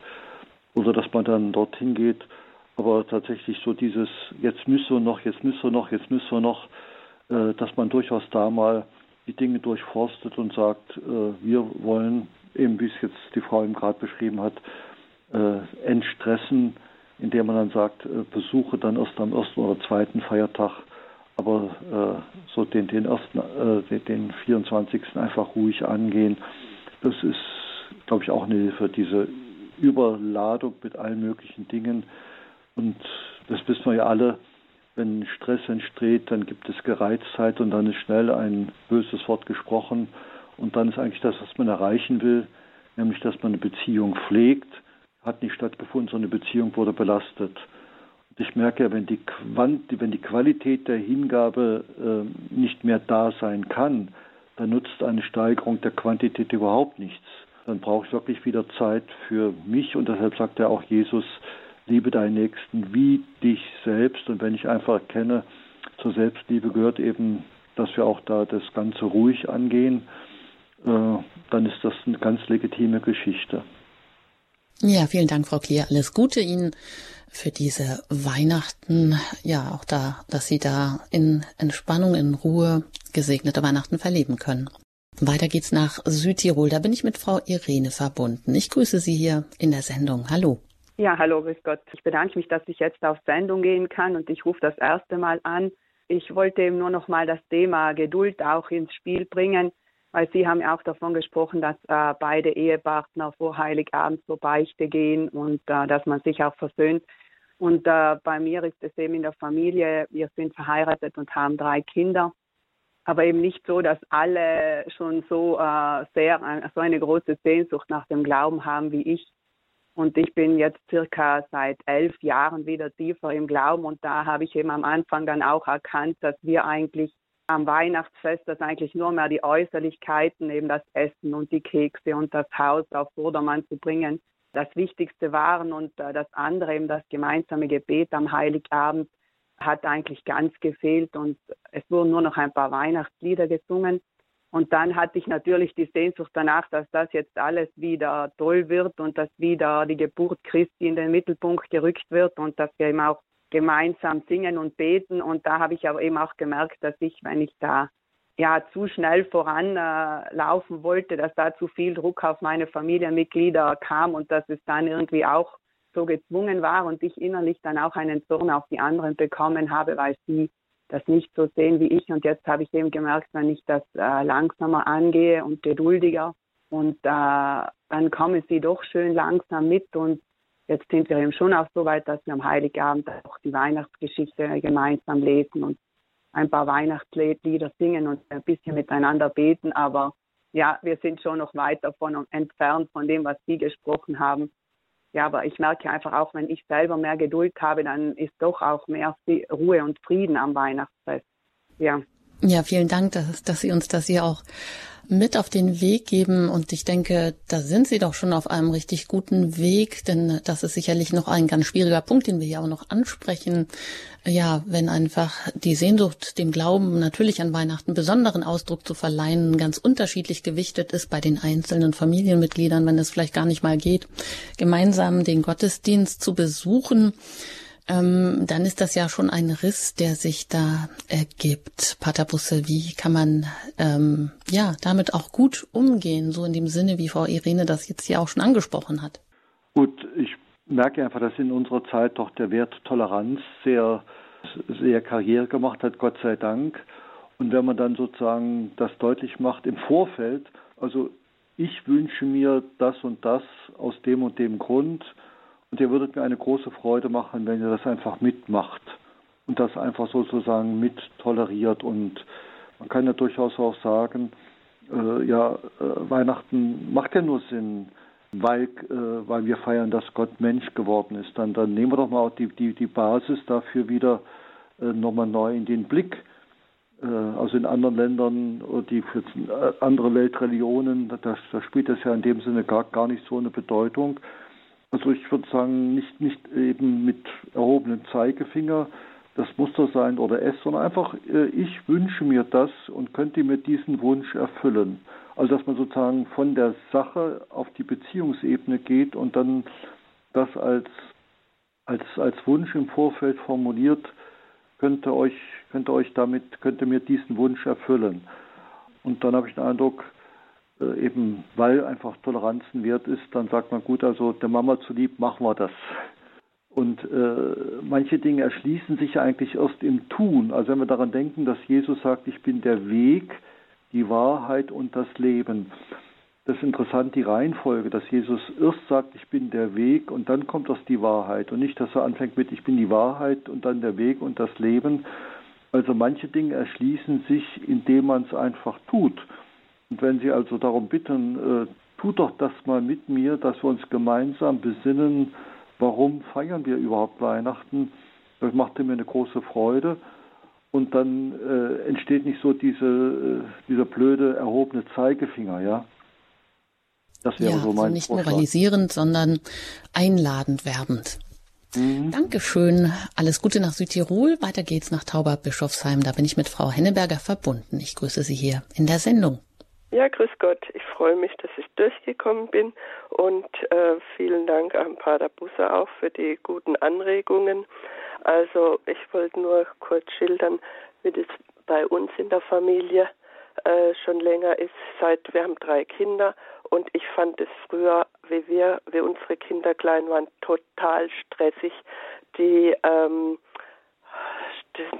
[SPEAKER 2] oder dass man dann dorthin geht. Aber tatsächlich so dieses, jetzt müssen wir noch, jetzt müssen wir noch, jetzt müssen wir noch, äh, dass man durchaus da mal die Dinge durchforstet und sagt, äh, wir wollen, eben wie es jetzt die Frau eben gerade beschrieben hat, entstressen, indem man dann sagt, besuche dann erst am ersten oder zweiten Feiertag, aber so den, den ersten, den 24. einfach ruhig angehen. Das ist, glaube ich, auch eine Hilfe, diese Überladung mit allen möglichen Dingen. Und das wissen wir ja alle, wenn Stress entsteht, dann gibt es Gereiztheit und dann ist schnell ein böses Wort gesprochen. Und dann ist eigentlich das, was man erreichen will, nämlich dass man eine Beziehung pflegt, hat nicht stattgefunden, sondern eine Beziehung wurde belastet. Und ich merke ja, wenn die, Quant wenn die Qualität der Hingabe äh, nicht mehr da sein kann, dann nutzt eine Steigerung der Quantität überhaupt nichts. Dann brauche ich wirklich wieder Zeit für mich. Und deshalb sagt er auch Jesus, liebe deinen Nächsten wie dich selbst. Und wenn ich einfach erkenne, zur Selbstliebe gehört eben, dass wir auch da das Ganze ruhig angehen, äh, dann ist das eine ganz legitime Geschichte.
[SPEAKER 1] Ja, vielen Dank, Frau Klier. Alles Gute Ihnen für diese Weihnachten. Ja, auch da, dass Sie da in Entspannung, in Ruhe gesegnete Weihnachten verleben können. Weiter geht's nach Südtirol. Da bin ich mit Frau Irene verbunden. Ich grüße Sie hier in der Sendung. Hallo.
[SPEAKER 4] Ja, hallo, grüß Gott. Ich bedanke mich, dass ich jetzt auf Sendung gehen kann und ich rufe das erste Mal an. Ich wollte eben nur noch mal das Thema Geduld auch ins Spiel bringen, weil Sie haben ja auch davon gesprochen, dass äh, beide Ehepartner vor Heiligabend zur Beichte gehen und äh, dass man sich auch versöhnt. Und äh, bei mir ist es eben in der Familie, wir sind verheiratet und haben drei Kinder aber eben nicht so, dass alle schon so äh, sehr so eine große Sehnsucht nach dem Glauben haben wie ich. Und ich bin jetzt circa seit elf Jahren wieder tiefer im Glauben und da habe ich eben am Anfang dann auch erkannt, dass wir eigentlich am Weihnachtsfest, dass eigentlich nur mehr die Äußerlichkeiten, eben das Essen und die Kekse und das Haus auf Vordermann zu bringen, das Wichtigste waren und äh, das andere eben das gemeinsame Gebet am Heiligabend hat eigentlich ganz gefehlt und es wurden nur noch ein paar Weihnachtslieder gesungen. Und dann hatte ich natürlich die Sehnsucht danach, dass das jetzt alles wieder toll wird und dass wieder die Geburt Christi in den Mittelpunkt gerückt wird und dass wir eben auch gemeinsam singen und beten. Und da habe ich aber eben auch gemerkt, dass ich, wenn ich da ja zu schnell voranlaufen äh, wollte, dass da zu viel Druck auf meine Familienmitglieder kam und dass es dann irgendwie auch so gezwungen war und ich innerlich dann auch einen Zorn auf die anderen bekommen habe, weil sie das nicht so sehen wie ich. Und jetzt habe ich eben gemerkt, wenn ich das äh, langsamer angehe und geduldiger und äh, dann kommen sie doch schön langsam mit und jetzt sind wir eben schon auch so weit, dass wir am Heiligabend auch die Weihnachtsgeschichte gemeinsam lesen und ein paar Weihnachtslieder singen und ein bisschen miteinander beten. Aber ja, wir sind schon noch weit davon entfernt von dem, was Sie gesprochen haben. Ja, aber ich merke einfach auch, wenn ich selber mehr Geduld habe, dann ist doch auch mehr Ruhe und Frieden am Weihnachtsfest. Ja.
[SPEAKER 1] Ja, vielen Dank, dass, dass Sie uns das hier auch mit auf den Weg geben. Und ich denke, da sind Sie doch schon auf einem richtig guten Weg, denn das ist sicherlich noch ein ganz schwieriger Punkt, den wir hier auch noch ansprechen. Ja, wenn einfach die Sehnsucht, dem Glauben natürlich an Weihnachten besonderen Ausdruck zu verleihen, ganz unterschiedlich gewichtet ist bei den einzelnen Familienmitgliedern, wenn es vielleicht gar nicht mal geht, gemeinsam den Gottesdienst zu besuchen ähm, dann ist das ja schon ein Riss, der sich da ergibt. Pater Busse, wie kann man ähm, ja damit auch gut umgehen, so in dem Sinne, wie Frau Irene das jetzt hier auch schon angesprochen hat?
[SPEAKER 2] Gut, ich merke einfach, dass in unserer Zeit doch der Wert Toleranz sehr, sehr Karriere gemacht hat, Gott sei Dank. Und wenn man dann sozusagen das deutlich macht im Vorfeld, also ich wünsche mir das und das aus dem und dem Grund, Und ihr würdet mir eine große Freude machen, wenn ihr das einfach mitmacht und das einfach sozusagen mit toleriert. Und man kann ja durchaus auch sagen, äh, ja, äh, Weihnachten macht ja nur Sinn, weil, äh, weil wir feiern, dass Gott Mensch geworden ist. Dann, dann nehmen wir doch mal die, die, die Basis dafür wieder äh, nochmal neu in den Blick. Äh, also in anderen Ländern, die für äh, andere Weltreligionen, da, da spielt das ja in dem Sinne gar, gar nicht so eine Bedeutung. Also ich würde sagen, nicht, nicht eben mit erhobenem Zeigefinger das Muster sein oder es, sondern einfach, äh, ich wünsche mir das und könnte mir diesen Wunsch erfüllen. Also dass man sozusagen von der Sache auf die Beziehungsebene geht und dann das als, als, als Wunsch im Vorfeld formuliert, könnte euch, könnte euch damit, könnte mir diesen Wunsch erfüllen. Und dann habe ich den Eindruck, eben weil einfach Toleranz ein Wert ist, dann sagt man gut, also der Mama zulieb machen wir das. Und äh, manche Dinge erschließen sich eigentlich erst im Tun. Also wenn wir daran denken, dass Jesus sagt, ich bin der Weg, die Wahrheit und das Leben. Das ist interessant, die Reihenfolge, dass Jesus erst sagt, ich bin der Weg und dann kommt erst die Wahrheit und nicht, dass er anfängt mit, ich bin die Wahrheit und dann der Weg und das Leben. Also manche Dinge erschließen sich, indem man es einfach tut. Und wenn Sie also darum bitten, äh, tut doch das mal mit mir, dass wir uns gemeinsam besinnen, warum feiern wir überhaupt Weihnachten? Das machte mir eine große Freude. Und dann äh, entsteht nicht so diese, äh, dieser blöde erhobene Zeigefinger, ja.
[SPEAKER 1] Das wäre ja, so mein also nicht Vorschlag. moralisierend, sondern einladend werbend. Mhm. Dankeschön. Alles Gute nach Südtirol. Weiter geht's nach Tauber-Bischofsheim. Da bin ich mit Frau Henneberger verbunden. Ich grüße Sie hier in der Sendung.
[SPEAKER 5] Ja, grüß Gott. Ich freue mich, dass ich durchgekommen bin und äh, vielen Dank an Pater Busser auch für die guten Anregungen. Also ich wollte nur kurz schildern, wie das bei uns in der Familie äh, schon länger ist. Seit wir haben drei Kinder und ich fand es früher, wie wir, wie unsere Kinder klein waren, total stressig. Die ähm,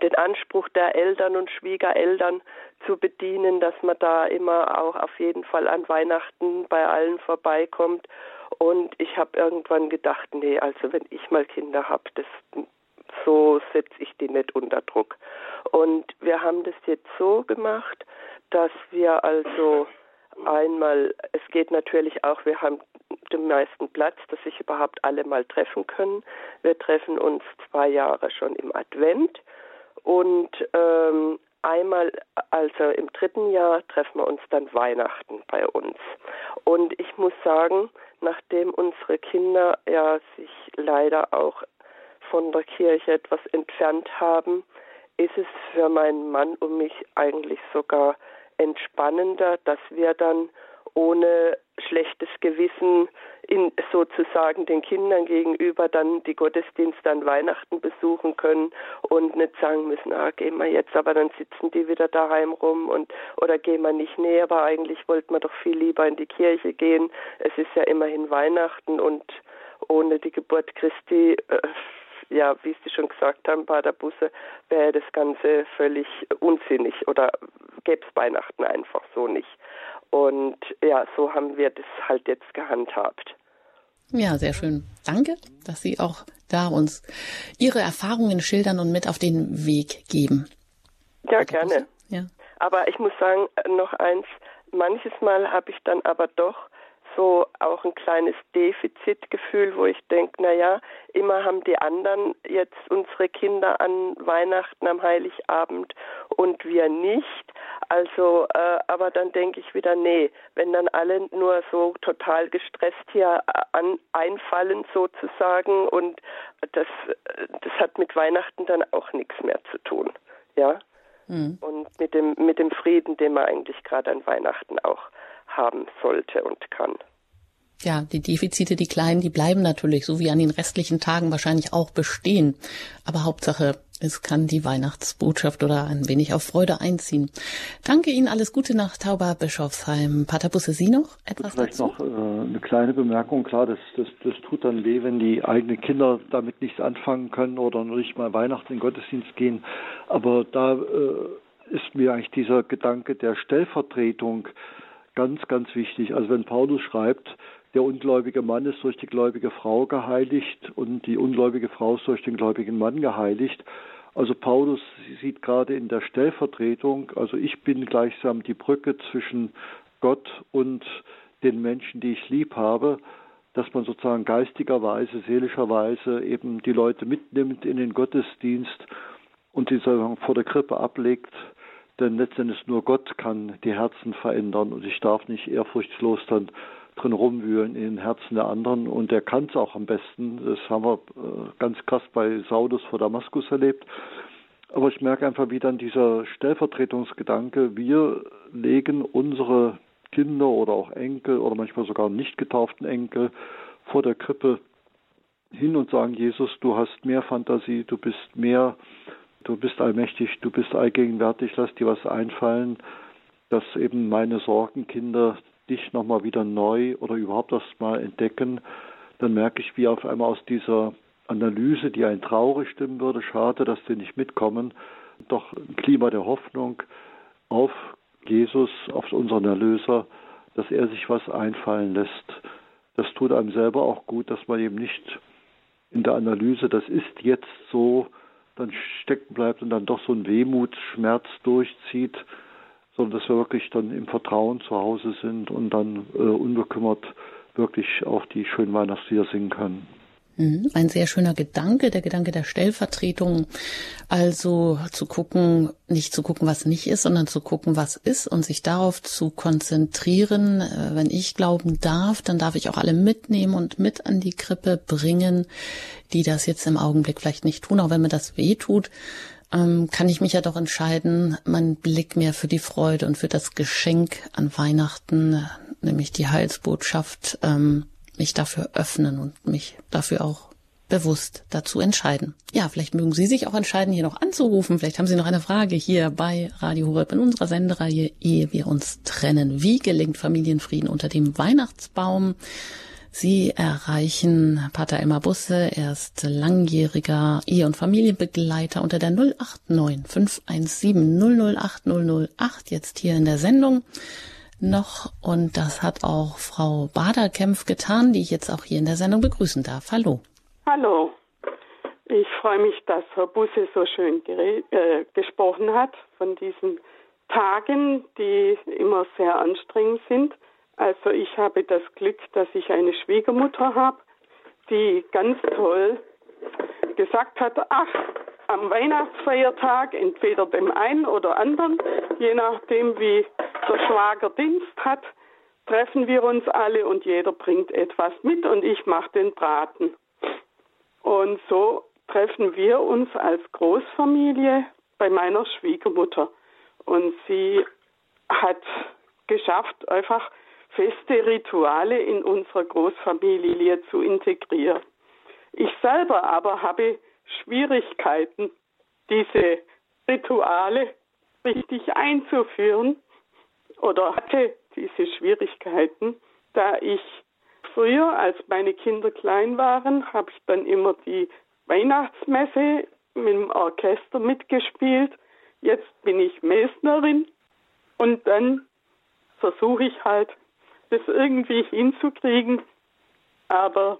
[SPEAKER 5] den Anspruch der Eltern und Schwiegereltern zu bedienen, dass man da immer auch auf jeden Fall an Weihnachten bei allen vorbeikommt. Und ich habe irgendwann gedacht, nee, also wenn ich mal Kinder habe, so setze ich die nicht unter Druck. Und wir haben das jetzt so gemacht, dass wir also einmal, es geht natürlich auch, wir haben den meisten Platz, dass sich überhaupt alle mal treffen können. Wir treffen uns zwei Jahre schon im Advent und ähm, einmal, also im dritten Jahr, treffen wir uns dann Weihnachten bei uns. Und ich muss sagen, nachdem unsere Kinder ja sich leider auch von der Kirche etwas entfernt haben, ist es für meinen Mann und mich eigentlich sogar entspannender, dass wir dann ohne schlechtes Gewissen in sozusagen den Kindern gegenüber dann die Gottesdienste an Weihnachten besuchen können und nicht sagen müssen, ah, gehen wir jetzt, aber dann sitzen die wieder daheim rum und oder gehen wir nicht näher, aber eigentlich wollten wir doch viel lieber in die Kirche gehen. Es ist ja immerhin Weihnachten und ohne die Geburt Christi äh, ja, wie Sie schon gesagt haben, Baderbusse, wäre das Ganze völlig unsinnig oder gäbe es Weihnachten einfach so nicht. Und ja, so haben wir das halt jetzt gehandhabt.
[SPEAKER 1] Ja, sehr schön. Danke, dass Sie auch da uns Ihre Erfahrungen schildern und mit auf den Weg geben.
[SPEAKER 5] Ja, gerne. Ja. Aber ich muss sagen, noch eins, manches Mal habe ich dann aber doch so auch ein kleines Defizitgefühl, wo ich denke, naja, immer haben die anderen jetzt unsere Kinder an Weihnachten, am Heiligabend und wir nicht. Also, äh, aber dann denke ich wieder, nee, wenn dann alle nur so total gestresst hier an, einfallen sozusagen und das, das hat mit Weihnachten dann auch nichts mehr zu tun. Ja. Mhm. Und mit dem, mit dem Frieden, den man eigentlich gerade an Weihnachten auch haben sollte und kann.
[SPEAKER 1] Ja, die Defizite, die kleinen, die bleiben natürlich, so wie an den restlichen Tagen wahrscheinlich auch bestehen. Aber Hauptsache, es kann die Weihnachtsbotschaft oder ein wenig auf Freude einziehen. Danke Ihnen, alles Gute nach Tauber Bischofsheim. Pater Busse, Sie noch etwas
[SPEAKER 2] Vielleicht
[SPEAKER 1] dazu?
[SPEAKER 2] noch äh, eine kleine Bemerkung. Klar, das, das, das tut dann weh, wenn die eigenen Kinder damit nichts anfangen können oder nicht mal Weihnachten in den Gottesdienst gehen. Aber da äh, ist mir eigentlich dieser Gedanke der Stellvertretung ganz, ganz wichtig. Also wenn Paulus schreibt, der ungläubige Mann ist durch die gläubige Frau geheiligt und die ungläubige Frau ist durch den gläubigen Mann geheiligt. Also Paulus sieht gerade in der Stellvertretung, also ich bin gleichsam die Brücke zwischen Gott und den Menschen, die ich lieb habe, dass man sozusagen geistigerweise, seelischerweise eben die Leute mitnimmt in den Gottesdienst und die sozusagen vor der Krippe ablegt, denn letztendlich nur Gott kann die Herzen verändern und ich darf nicht ehrfurchtslos dann drin rumwühlen in den Herzen der anderen und er kann es auch am besten. Das haben wir äh, ganz krass bei Saulus vor Damaskus erlebt. Aber ich merke einfach, wie dann dieser Stellvertretungsgedanke, wir legen unsere Kinder oder auch Enkel oder manchmal sogar nicht getauften Enkel vor der Krippe hin und sagen, Jesus, du hast mehr Fantasie, du bist mehr, du bist allmächtig, du bist allgegenwärtig, lass dir was einfallen, dass eben meine Sorgenkinder dich nochmal wieder neu oder überhaupt erst mal entdecken, dann merke ich, wie auf einmal aus dieser Analyse, die ein traurig stimmen würde, schade, dass die nicht mitkommen, doch ein Klima der Hoffnung auf Jesus, auf unseren Erlöser, dass er sich was einfallen lässt. Das tut einem selber auch gut, dass man eben nicht in der Analyse, das ist jetzt so, dann stecken bleibt und dann doch so ein Wehmutsschmerz durchzieht, sondern dass wir wirklich dann im Vertrauen zu Hause sind und dann äh, unbekümmert wirklich auch die schönen Weihnachtslieder singen können.
[SPEAKER 1] Mhm. Ein sehr schöner Gedanke, der Gedanke der Stellvertretung. Also zu gucken, nicht zu gucken, was nicht ist, sondern zu gucken, was ist und sich darauf zu konzentrieren. Äh, wenn ich glauben darf, dann darf ich auch alle mitnehmen und mit an die Krippe bringen, die das jetzt im Augenblick vielleicht nicht tun, auch wenn mir das weh tut ähm, kann ich mich ja doch entscheiden, meinen Blick mehr für die Freude und für das Geschenk an Weihnachten, nämlich die Heilsbotschaft, ähm, mich dafür öffnen und mich dafür auch bewusst dazu entscheiden. Ja, vielleicht mögen Sie sich auch entscheiden, hier noch anzurufen. Vielleicht haben Sie noch eine Frage hier bei Radio Horeb in unserer Sendereihe, ehe wir uns trennen. Wie gelingt Familienfrieden unter dem Weihnachtsbaum? Sie erreichen Pater Elmar Busse. Er ist langjähriger Ehe- und Familienbegleiter unter der 089 517 008 008 jetzt hier in der Sendung noch. Und das hat auch Frau Baderkämpf getan, die ich jetzt auch hier in der Sendung begrüßen darf. Hallo.
[SPEAKER 6] Hallo. Ich freue mich, dass Herr Busse so schön äh, gesprochen hat von diesen Tagen, die immer sehr anstrengend sind. Also ich habe das Glück, dass ich eine Schwiegermutter habe, die ganz toll gesagt hat, ach, am Weihnachtsfeiertag, entweder dem einen oder anderen, je nachdem wie der Schwager Dienst hat, treffen wir uns alle und jeder bringt etwas mit und ich mache den Braten. Und so treffen wir uns als Großfamilie bei meiner Schwiegermutter. Und sie hat geschafft, einfach feste Rituale in unserer Großfamilie zu integrieren. Ich selber aber habe Schwierigkeiten, diese Rituale richtig einzuführen oder hatte diese Schwierigkeiten, da ich früher, als meine Kinder klein waren, habe ich dann immer die Weihnachtsmesse mit dem Orchester mitgespielt. Jetzt bin ich Messnerin und dann versuche ich halt das irgendwie hinzukriegen. Aber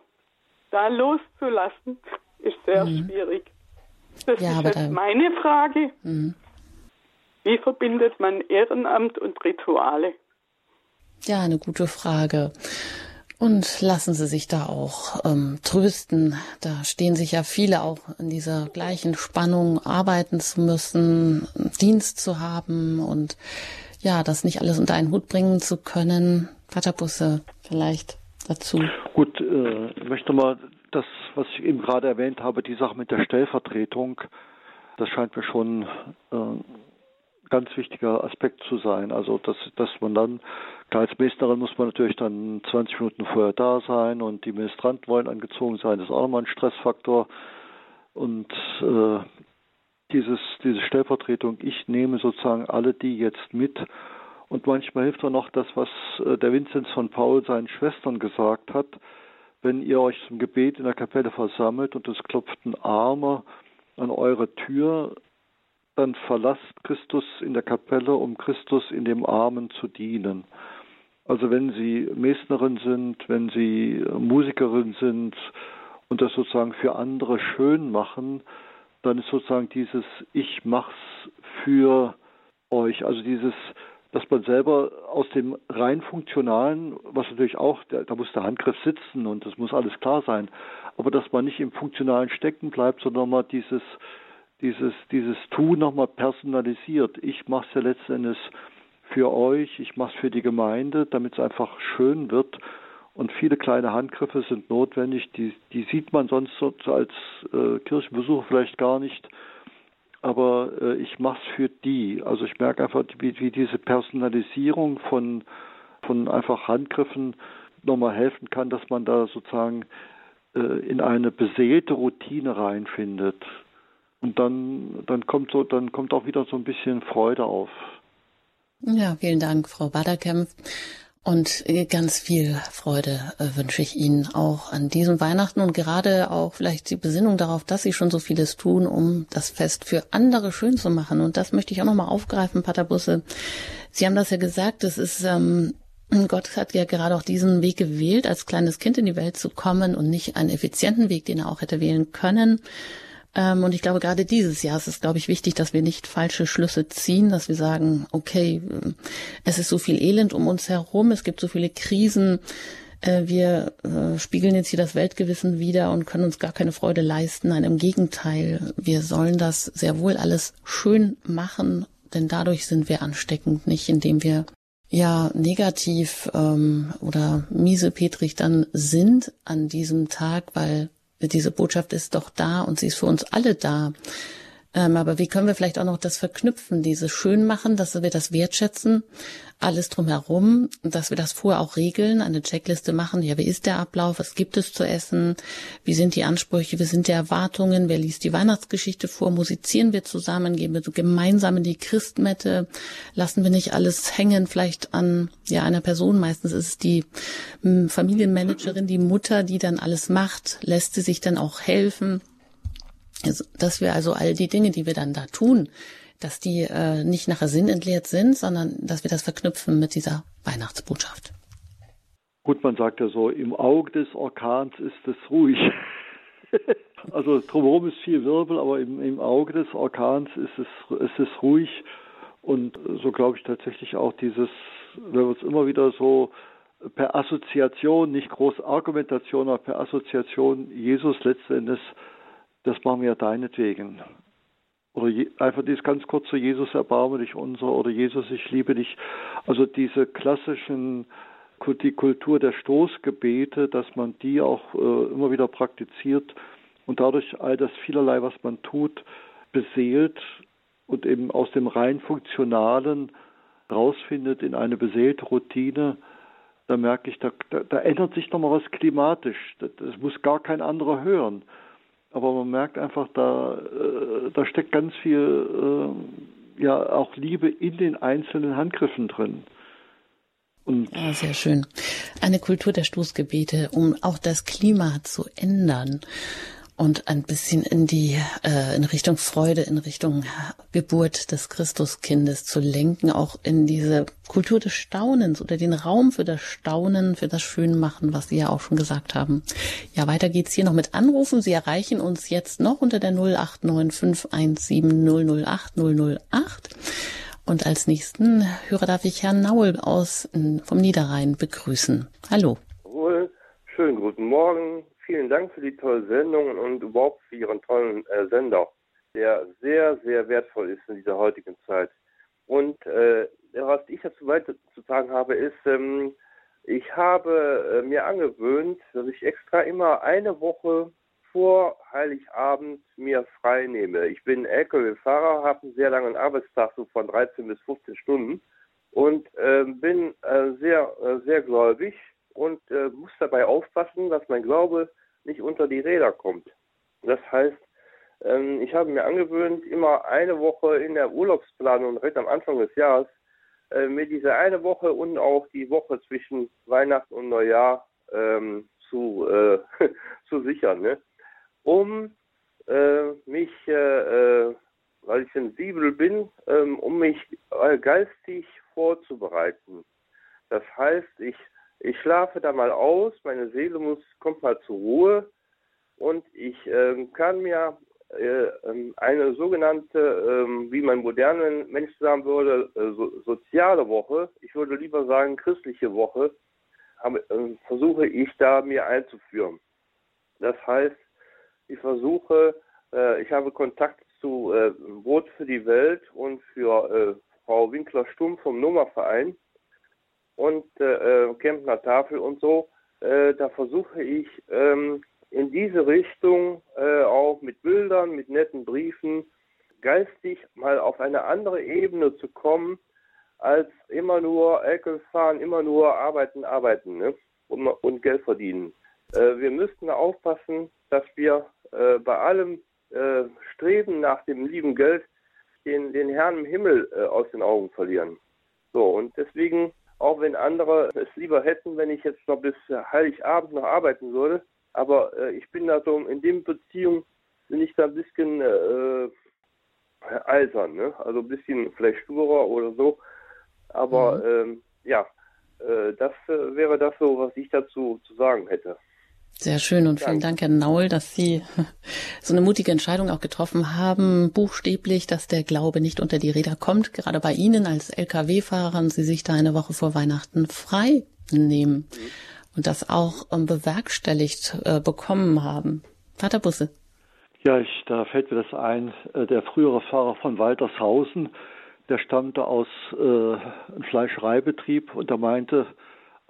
[SPEAKER 6] da loszulassen, ist sehr mhm. schwierig. Das ja, ist jetzt meine Frage. Mhm. Wie verbindet man Ehrenamt und Rituale?
[SPEAKER 1] Ja, eine gute Frage. Und lassen Sie sich da auch ähm, trösten. Da stehen sich ja viele auch in dieser gleichen Spannung, arbeiten zu müssen, Dienst zu haben und ja, das nicht alles unter einen Hut bringen zu können. Paterbusse vielleicht dazu.
[SPEAKER 2] Gut, äh, ich möchte mal das, was ich eben gerade erwähnt habe, die Sache mit der Stellvertretung, das scheint mir schon äh, ganz wichtiger Aspekt zu sein. Also dass, dass man dann, als Meisterin muss man natürlich dann 20 Minuten vorher da sein und die Ministranten wollen angezogen sein, das ist auch nochmal ein Stressfaktor. Und äh, dieses, diese Stellvertretung, ich nehme sozusagen alle die jetzt mit. Und manchmal hilft auch noch das, was äh, der Vinzenz von Paul seinen Schwestern gesagt hat. Wenn ihr euch zum Gebet in der Kapelle versammelt und es klopften Arme an eure Tür, dann verlasst Christus in der Kapelle, um Christus in dem Armen zu dienen. Also wenn Sie Mesnerin sind, wenn Sie Musikerin sind und das sozusagen für andere schön machen, dann ist sozusagen dieses Ich mach's für euch, also dieses dass man selber aus dem rein funktionalen, was natürlich auch, da muss der Handgriff sitzen und das muss alles klar sein, aber dass man nicht im funktionalen stecken bleibt, sondern mal dieses dieses dieses Tun nochmal personalisiert. Ich mache es ja letzten Endes für euch, ich mache es für die Gemeinde, damit es einfach schön wird. Und viele kleine Handgriffe sind notwendig, die, die sieht man sonst so als äh, Kirchenbesucher vielleicht gar nicht aber äh, ich mache es für die. Also ich merke einfach, wie, wie diese Personalisierung von, von einfach Handgriffen nochmal helfen kann, dass man da sozusagen äh, in eine beseelte Routine reinfindet. Und dann, dann kommt so, dann kommt auch wieder so ein bisschen Freude auf.
[SPEAKER 1] Ja, vielen Dank, Frau Baderkempf. Und ganz viel Freude äh, wünsche ich Ihnen auch an diesem Weihnachten und gerade auch vielleicht die Besinnung darauf, dass Sie schon so vieles tun, um das Fest für andere schön zu machen. Und das möchte ich auch nochmal aufgreifen, Pater Busse. Sie haben das ja gesagt, es ist, ähm, Gott hat ja gerade auch diesen Weg gewählt, als kleines Kind in die Welt zu kommen und nicht einen effizienten Weg, den er auch hätte wählen können. Ähm, und ich glaube, gerade dieses Jahr ist es, glaube ich, wichtig, dass wir nicht falsche Schlüsse ziehen, dass wir sagen, okay, äh, es ist so viel Elend um uns herum, es gibt so viele Krisen, äh, wir äh, spiegeln jetzt hier das Weltgewissen wieder und können uns gar keine Freude leisten. Nein, im Gegenteil, wir sollen das sehr wohl alles schön machen, denn dadurch sind wir ansteckend, nicht indem wir ja negativ ähm, oder miesepetrig dann sind an diesem Tag, weil diese Botschaft ist doch da und sie ist für uns alle da. Ähm, aber wie können wir vielleicht auch noch das verknüpfen, dieses schön machen, dass wir das wertschätzen, alles drumherum, dass wir das vorher auch regeln, eine Checkliste machen, ja, wie ist der Ablauf, was gibt es zu essen, wie sind die Ansprüche, wie sind die Erwartungen, wer liest die Weihnachtsgeschichte vor, musizieren wir zusammen, gehen wir so gemeinsam in die Christmette, lassen wir nicht alles hängen, vielleicht an ja einer Person, meistens ist es die hm, Familienmanagerin, die Mutter, die dann alles macht, lässt sie sich dann auch helfen dass wir also all die Dinge, die wir dann da tun, dass die äh, nicht nachher sinnentleert sind, sondern dass wir das verknüpfen mit dieser Weihnachtsbotschaft.
[SPEAKER 2] Gut, man sagt ja so, im Auge des Orkans ist es ruhig. also drumherum ist viel Wirbel, aber im, im Auge des Orkans ist es, ist es ruhig. Und so glaube ich tatsächlich auch dieses, wenn wir uns immer wieder so per Assoziation, nicht groß Argumentation, aber per Assoziation Jesus letzten Endes das machen wir ja deinetwegen. Oder einfach dieses ganz kurze Jesus erbarme dich unser oder Jesus ich liebe dich. Also diese klassischen die Kultur der Stoßgebete, dass man die auch äh, immer wieder praktiziert und dadurch all das vielerlei, was man tut, beseelt und eben aus dem rein funktionalen rausfindet in eine beseelte Routine, da merke ich, da, da, da ändert sich nochmal was klimatisch. Das, das muss gar kein anderer hören aber man merkt einfach, da, äh, da steckt ganz viel, äh, ja, auch Liebe in den einzelnen Handgriffen drin.
[SPEAKER 1] Und ja, sehr schön. Eine Kultur der Stoßgebete, um auch das Klima zu ändern und ein bisschen in die äh, in Richtung Freude, in Richtung Geburt des Christuskindes zu lenken, auch in diese Kultur des Staunens oder den Raum für das Staunen, für das Schönmachen, was Sie ja auch schon gesagt haben. Ja, weiter geht's hier noch mit Anrufen. Sie erreichen uns jetzt noch unter der 089517008008. Und als nächsten Hörer darf ich Herrn Naul aus vom Niederrhein begrüßen. Hallo.
[SPEAKER 7] Schönen guten Morgen vielen Dank für die tolle Sendung und überhaupt für Ihren tollen äh, Sender, der sehr, sehr wertvoll ist in dieser heutigen Zeit. Und äh, was ich dazu weiter zu sagen habe, ist, ähm, ich habe äh, mir angewöhnt, dass ich extra immer eine Woche vor Heiligabend mir frei nehme. Ich bin LKW-Fahrer, habe einen sehr langen Arbeitstag, so von 13 bis 15 Stunden und äh, bin äh, sehr, äh, sehr gläubig und äh, muss dabei aufpassen, dass mein Glaube nicht unter die Räder kommt. Das heißt, ähm, ich habe mir angewöhnt, immer eine Woche in der Urlaubsplanung direkt am Anfang des Jahres äh, mir diese eine Woche und auch die Woche zwischen Weihnachten und Neujahr ähm, zu, äh, zu sichern, ne? um äh, mich, äh, äh weil ich sensibel bin, ähm, um mich äh, geistig vorzubereiten. Das heißt, ich schlafe da mal aus, meine Seele muss, kommt mal zur Ruhe und ich äh, kann mir äh, ähm, eine sogenannte, äh, wie man modernen Mensch sagen würde, äh, so, soziale Woche, ich würde lieber sagen christliche Woche, habe, äh, versuche ich da mir einzuführen. Das heißt, ich versuche, äh, ich habe Kontakt zu Brot für die Welt und für Frau Winkler-Stumm vom Nummerverein und äh, Kempner Tafel und so. Äh, da versuche ich ähm, in diese Richtung äh, auch mit Bildern, mit netten Briefen geistig mal auf eine andere Ebene zu kommen, als immer nur Elkel fahren, immer nur arbeiten, arbeiten ne? und, und Geld verdienen. Äh, wir müssten aufpassen, dass wir äh, bei allem äh, Streben nach dem lieben Geld den, den Herrn im Himmel äh, aus den Augen verlieren. So, und deswegen, auch wenn andere es lieber hätten, wenn ich jetzt noch bis Heiligabend noch arbeiten würde, aber äh, ich bin da so in dem Beziehung, bin ich da ein bisschen äh, eisern, ne? also ein bisschen vielleicht sturer oder so. Aber mhm. ähm, ja, äh, das äh, wäre das so, was ich dazu zu sagen hätte.
[SPEAKER 1] Sehr schön und vielen Dank, Herr Naul, dass Sie so eine mutige Entscheidung auch getroffen haben, buchstäblich, dass der Glaube nicht unter die Räder kommt, gerade bei Ihnen als Lkw-Fahrer und Sie sich da eine Woche vor Weihnachten frei nehmen mhm. und das auch ähm, bewerkstelligt äh, bekommen haben. Vater Busse.
[SPEAKER 2] Ja, ich, da fällt mir das ein, äh, der frühere Fahrer von Waltershausen, der stammte aus äh, einem Fleischereibetrieb und er meinte,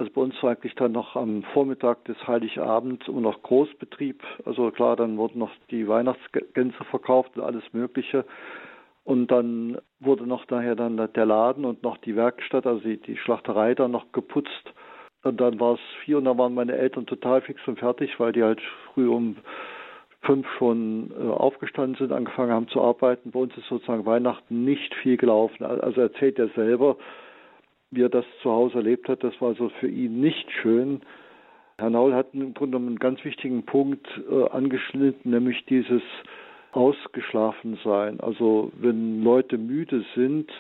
[SPEAKER 2] also bei uns war eigentlich dann noch am Vormittag des Heiligabends immer noch Großbetrieb. Also klar, dann wurden noch die Weihnachtsgänse verkauft und alles Mögliche. Und dann wurde noch daher dann der Laden und noch die Werkstatt, also die, die Schlachterei dann noch geputzt. Und dann war es vier und dann waren meine Eltern total fix und fertig, weil die halt früh um fünf schon äh, aufgestanden sind, angefangen haben zu arbeiten. Bei uns ist sozusagen Weihnachten nicht viel gelaufen. Also erzählt er selber, wie er das zu Hause erlebt hat, das war also für ihn nicht schön. Herr Naul hat im Grunde einen ganz wichtigen Punkt äh, angeschnitten, nämlich dieses Ausgeschlafensein. Also wenn Leute müde sind,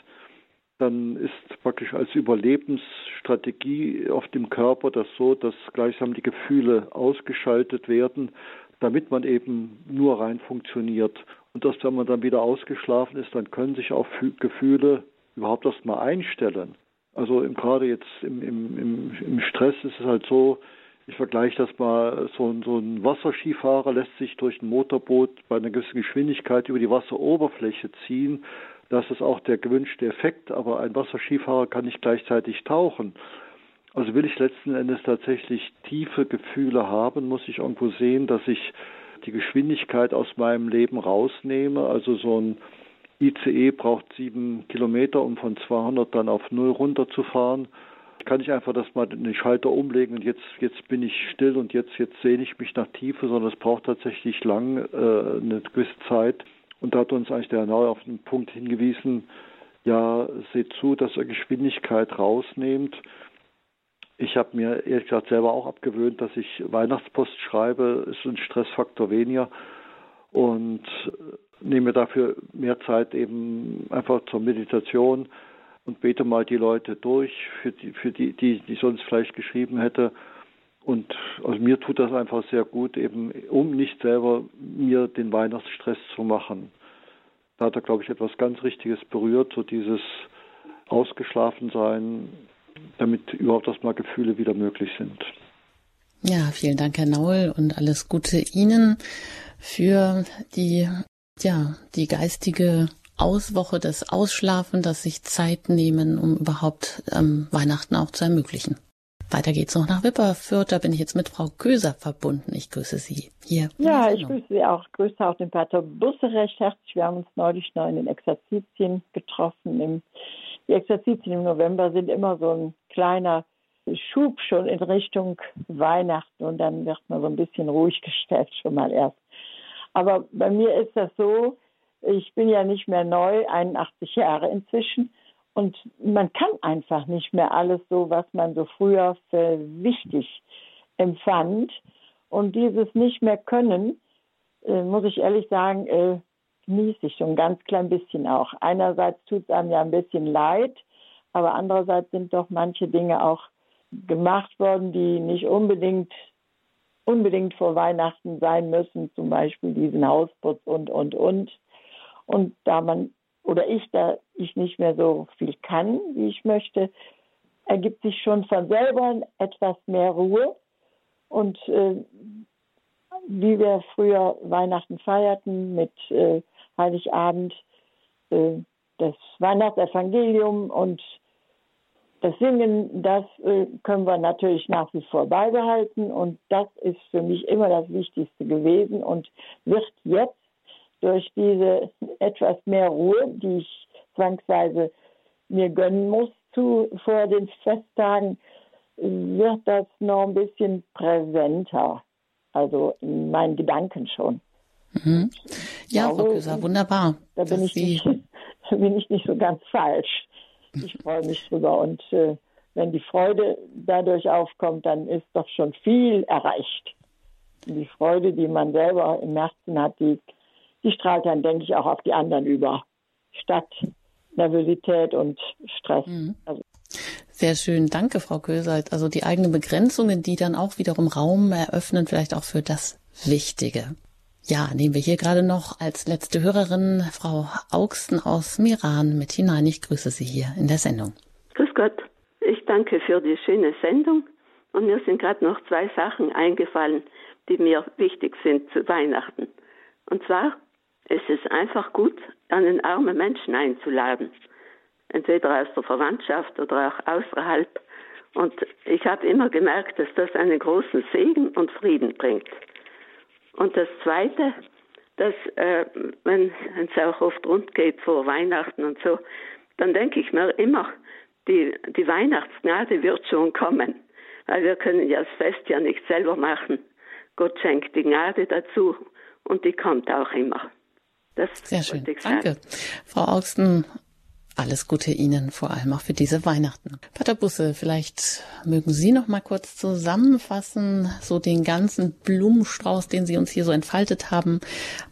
[SPEAKER 2] dann ist praktisch als Überlebensstrategie auf dem Körper das so, dass gleichsam die Gefühle ausgeschaltet werden, damit man eben nur rein funktioniert. Und dass wenn man dann wieder ausgeschlafen ist, dann können sich auch Gefühle überhaupt erst mal einstellen. Also gerade jetzt im, im, im, im Stress ist es halt so, ich vergleiche das mal, so, so ein Wasserskifahrer lässt sich durch ein Motorboot bei einer gewissen Geschwindigkeit über die Wasseroberfläche ziehen. Das ist auch der gewünschte Effekt, aber ein Wasserskifahrer kann nicht gleichzeitig tauchen. Also will ich letzten Endes tatsächlich tiefe Gefühle haben, muss ich irgendwo sehen, dass ich die Geschwindigkeit aus meinem Leben rausnehme. Also so ein ICE braucht sieben Kilometer, um von 200 dann auf null runterzufahren. Kann ich einfach das mal den Schalter umlegen und jetzt, jetzt bin ich still und jetzt, jetzt sehne ich mich nach Tiefe, sondern es braucht tatsächlich lang, äh, eine gewisse Zeit. Und da hat uns eigentlich der Herr auf den Punkt hingewiesen, ja, seht zu, dass ihr Geschwindigkeit rausnehmt. Ich habe mir ehrlich gesagt selber auch abgewöhnt, dass ich Weihnachtspost schreibe, ist ein Stressfaktor weniger. Und nehme dafür mehr Zeit eben einfach zur Meditation und bete mal die Leute durch, für die, für die, die, die sonst vielleicht geschrieben hätte. Und also mir tut das einfach sehr gut, eben um nicht selber mir den Weihnachtsstress zu machen. Da hat er, glaube ich, etwas ganz Richtiges berührt, so dieses Ausgeschlafensein, damit überhaupt erstmal Gefühle wieder möglich sind.
[SPEAKER 1] Ja, vielen Dank, Herr Naul, und alles Gute Ihnen für die ja, die geistige Auswoche, das Ausschlafen, das sich Zeit nehmen, um überhaupt ähm, Weihnachten auch zu ermöglichen. Weiter geht's noch nach Wipperfürth. Da bin ich jetzt mit Frau Köser verbunden. Ich grüße Sie hier.
[SPEAKER 8] Ja, ich grüße Sie auch. Ich grüße auch den Pater Busse recht herzlich. Wir haben uns neulich noch in den Exerzitien getroffen. Die Exerzitien im November sind immer so ein kleiner Schub schon in Richtung Weihnachten und dann wird man so ein bisschen ruhig gestellt schon mal erst. Aber bei mir ist das so, ich bin ja nicht mehr neu, 81 Jahre inzwischen. Und man kann einfach nicht mehr alles so, was man so früher für wichtig empfand. Und dieses nicht mehr können, äh, muss ich ehrlich sagen, äh, genieße ich schon ein ganz klein bisschen auch. Einerseits tut es einem ja ein bisschen leid, aber andererseits sind doch manche Dinge auch gemacht worden, die nicht unbedingt unbedingt vor Weihnachten sein müssen, zum Beispiel diesen Hausputz und und und. Und da man oder ich da ich nicht mehr so viel kann, wie ich möchte, ergibt sich schon von selber etwas mehr Ruhe. Und äh, wie wir früher Weihnachten feierten mit äh, Heiligabend, äh, das Weihnachtsevangelium und das Singen, das äh, können wir natürlich nach wie vor beibehalten und das ist für mich immer das Wichtigste gewesen und wird jetzt durch diese etwas mehr Ruhe, die ich zwangsweise mir gönnen muss zu, vor den Festtagen, wird das noch ein bisschen präsenter. Also in meinen Gedanken schon.
[SPEAKER 1] Mhm. Ja, Frau Köser, wunderbar.
[SPEAKER 8] Da bin ich, nicht, bin ich nicht so ganz falsch. Ich freue mich drüber und äh, wenn die Freude dadurch aufkommt, dann ist doch schon viel erreicht. Und die Freude, die man selber im Herzen hat, die, die strahlt dann, denke ich, auch auf die anderen über. Statt Nervosität und Stress. Mhm. Also,
[SPEAKER 1] sehr schön, danke, Frau Köseit. Also die eigenen Begrenzungen, die dann auch wiederum Raum eröffnen, vielleicht auch für das Wichtige. Ja, nehmen wir hier gerade noch als letzte Hörerin Frau Augsten aus Miran mit hinein. Ich grüße Sie hier in der Sendung.
[SPEAKER 9] Grüß Gott. Ich danke für die schöne Sendung. Und mir sind gerade noch zwei Sachen eingefallen, die mir wichtig sind zu Weihnachten. Und zwar, es ist einfach gut, einen armen Menschen einzuladen. Entweder aus der Verwandtschaft oder auch außerhalb. Und ich habe immer gemerkt, dass das einen großen Segen und Frieden bringt. Und das Zweite, dass äh, wenn es auch oft rund geht vor Weihnachten und so, dann denke ich mir immer, die, die Weihnachtsgnade wird schon kommen, weil wir können ja das Fest ja nicht selber machen. Gott schenkt die Gnade dazu und die kommt auch immer.
[SPEAKER 1] Das Sehr schön. Danke. Frau Augsten, alles Gute Ihnen, vor allem auch für diese Weihnachten. Pater Busse, vielleicht mögen Sie noch mal kurz zusammenfassen, so den ganzen Blumenstrauß, den Sie uns hier so entfaltet haben,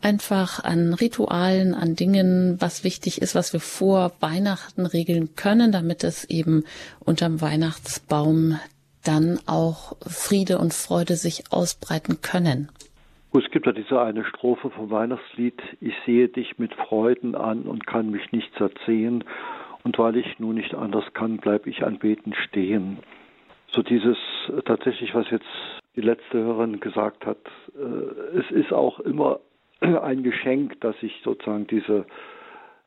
[SPEAKER 1] einfach an Ritualen, an Dingen, was wichtig ist, was wir vor Weihnachten regeln können, damit es eben unterm Weihnachtsbaum dann auch Friede und Freude sich ausbreiten können.
[SPEAKER 2] Es gibt ja diese eine Strophe vom Weihnachtslied, ich sehe dich mit Freuden an und kann mich nichts erzählen, und weil ich nun nicht anders kann, bleib ich anbeten stehen. So dieses äh, tatsächlich, was jetzt die letzte Hörerin gesagt hat, äh, es ist auch immer ein Geschenk, dass sich sozusagen diese,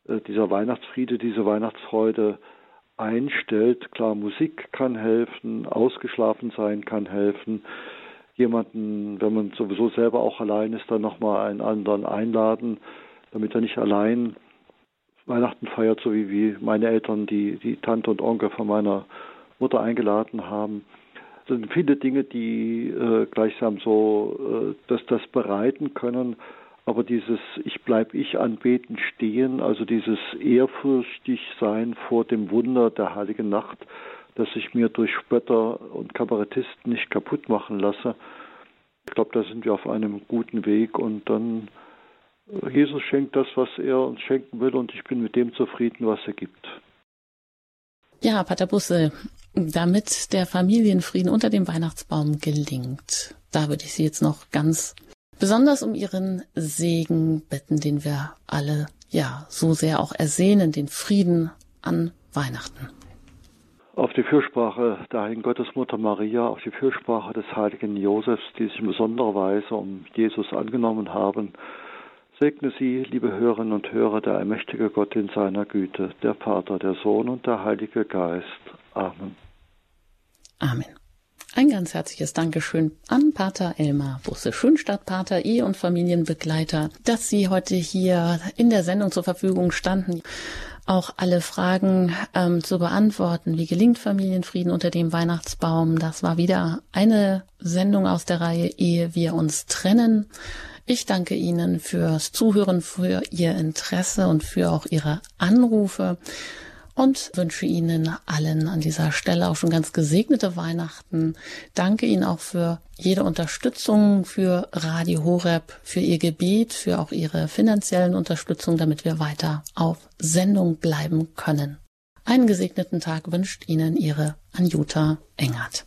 [SPEAKER 2] äh, dieser Weihnachtsfriede, diese Weihnachtsfreude einstellt. Klar, Musik kann helfen, ausgeschlafen sein kann helfen, jemanden, wenn man sowieso selber auch allein ist, dann nochmal einen anderen einladen, damit er nicht allein Weihnachten feiert, so wie, wie meine Eltern, die, die Tante und Onkel von meiner Mutter eingeladen haben. Es sind viele Dinge, die äh, gleichsam so äh, dass das bereiten können, aber dieses Ich bleib ich anbeten stehen, also dieses ehrfürchtig sein vor dem Wunder der heiligen Nacht, dass ich mir durch Spötter und Kabarettisten nicht kaputt machen lasse. Ich glaube, da sind wir auf einem guten Weg und dann äh, Jesus schenkt das, was er uns schenken will und ich bin mit dem zufrieden, was er gibt.
[SPEAKER 1] Ja, Pater Busse, damit der Familienfrieden unter dem Weihnachtsbaum gelingt, da würde ich Sie jetzt noch ganz besonders um Ihren Segen bitten, den wir alle ja so sehr auch ersehnen, den Frieden an Weihnachten
[SPEAKER 2] auf die Fürsprache der Heiligen Gottesmutter Maria, auf die Fürsprache des heiligen Josefs, die sich in besonderer Weise um Jesus angenommen haben. Segne Sie, liebe Hörerinnen und Hörer, der allmächtige Gott in seiner Güte, der Vater, der Sohn und der Heilige Geist. Amen.
[SPEAKER 1] Amen. Ein ganz herzliches Dankeschön an Pater Elmar Busse, Schönstadtpater, Ehe- und Familienbegleiter, dass Sie heute hier in der Sendung zur Verfügung standen auch alle Fragen ähm, zu beantworten. Wie gelingt Familienfrieden unter dem Weihnachtsbaum? Das war wieder eine Sendung aus der Reihe Ehe wir uns trennen. Ich danke Ihnen fürs Zuhören, für Ihr Interesse und für auch Ihre Anrufe und wünsche Ihnen allen an dieser Stelle auch schon ganz gesegnete Weihnachten. Danke Ihnen auch für jede Unterstützung für Radio Horeb, für Ihr Gebet, für auch Ihre finanziellen Unterstützung, damit wir weiter auf Sendung bleiben können. Einen gesegneten Tag wünscht Ihnen Ihre Anjuta Engert.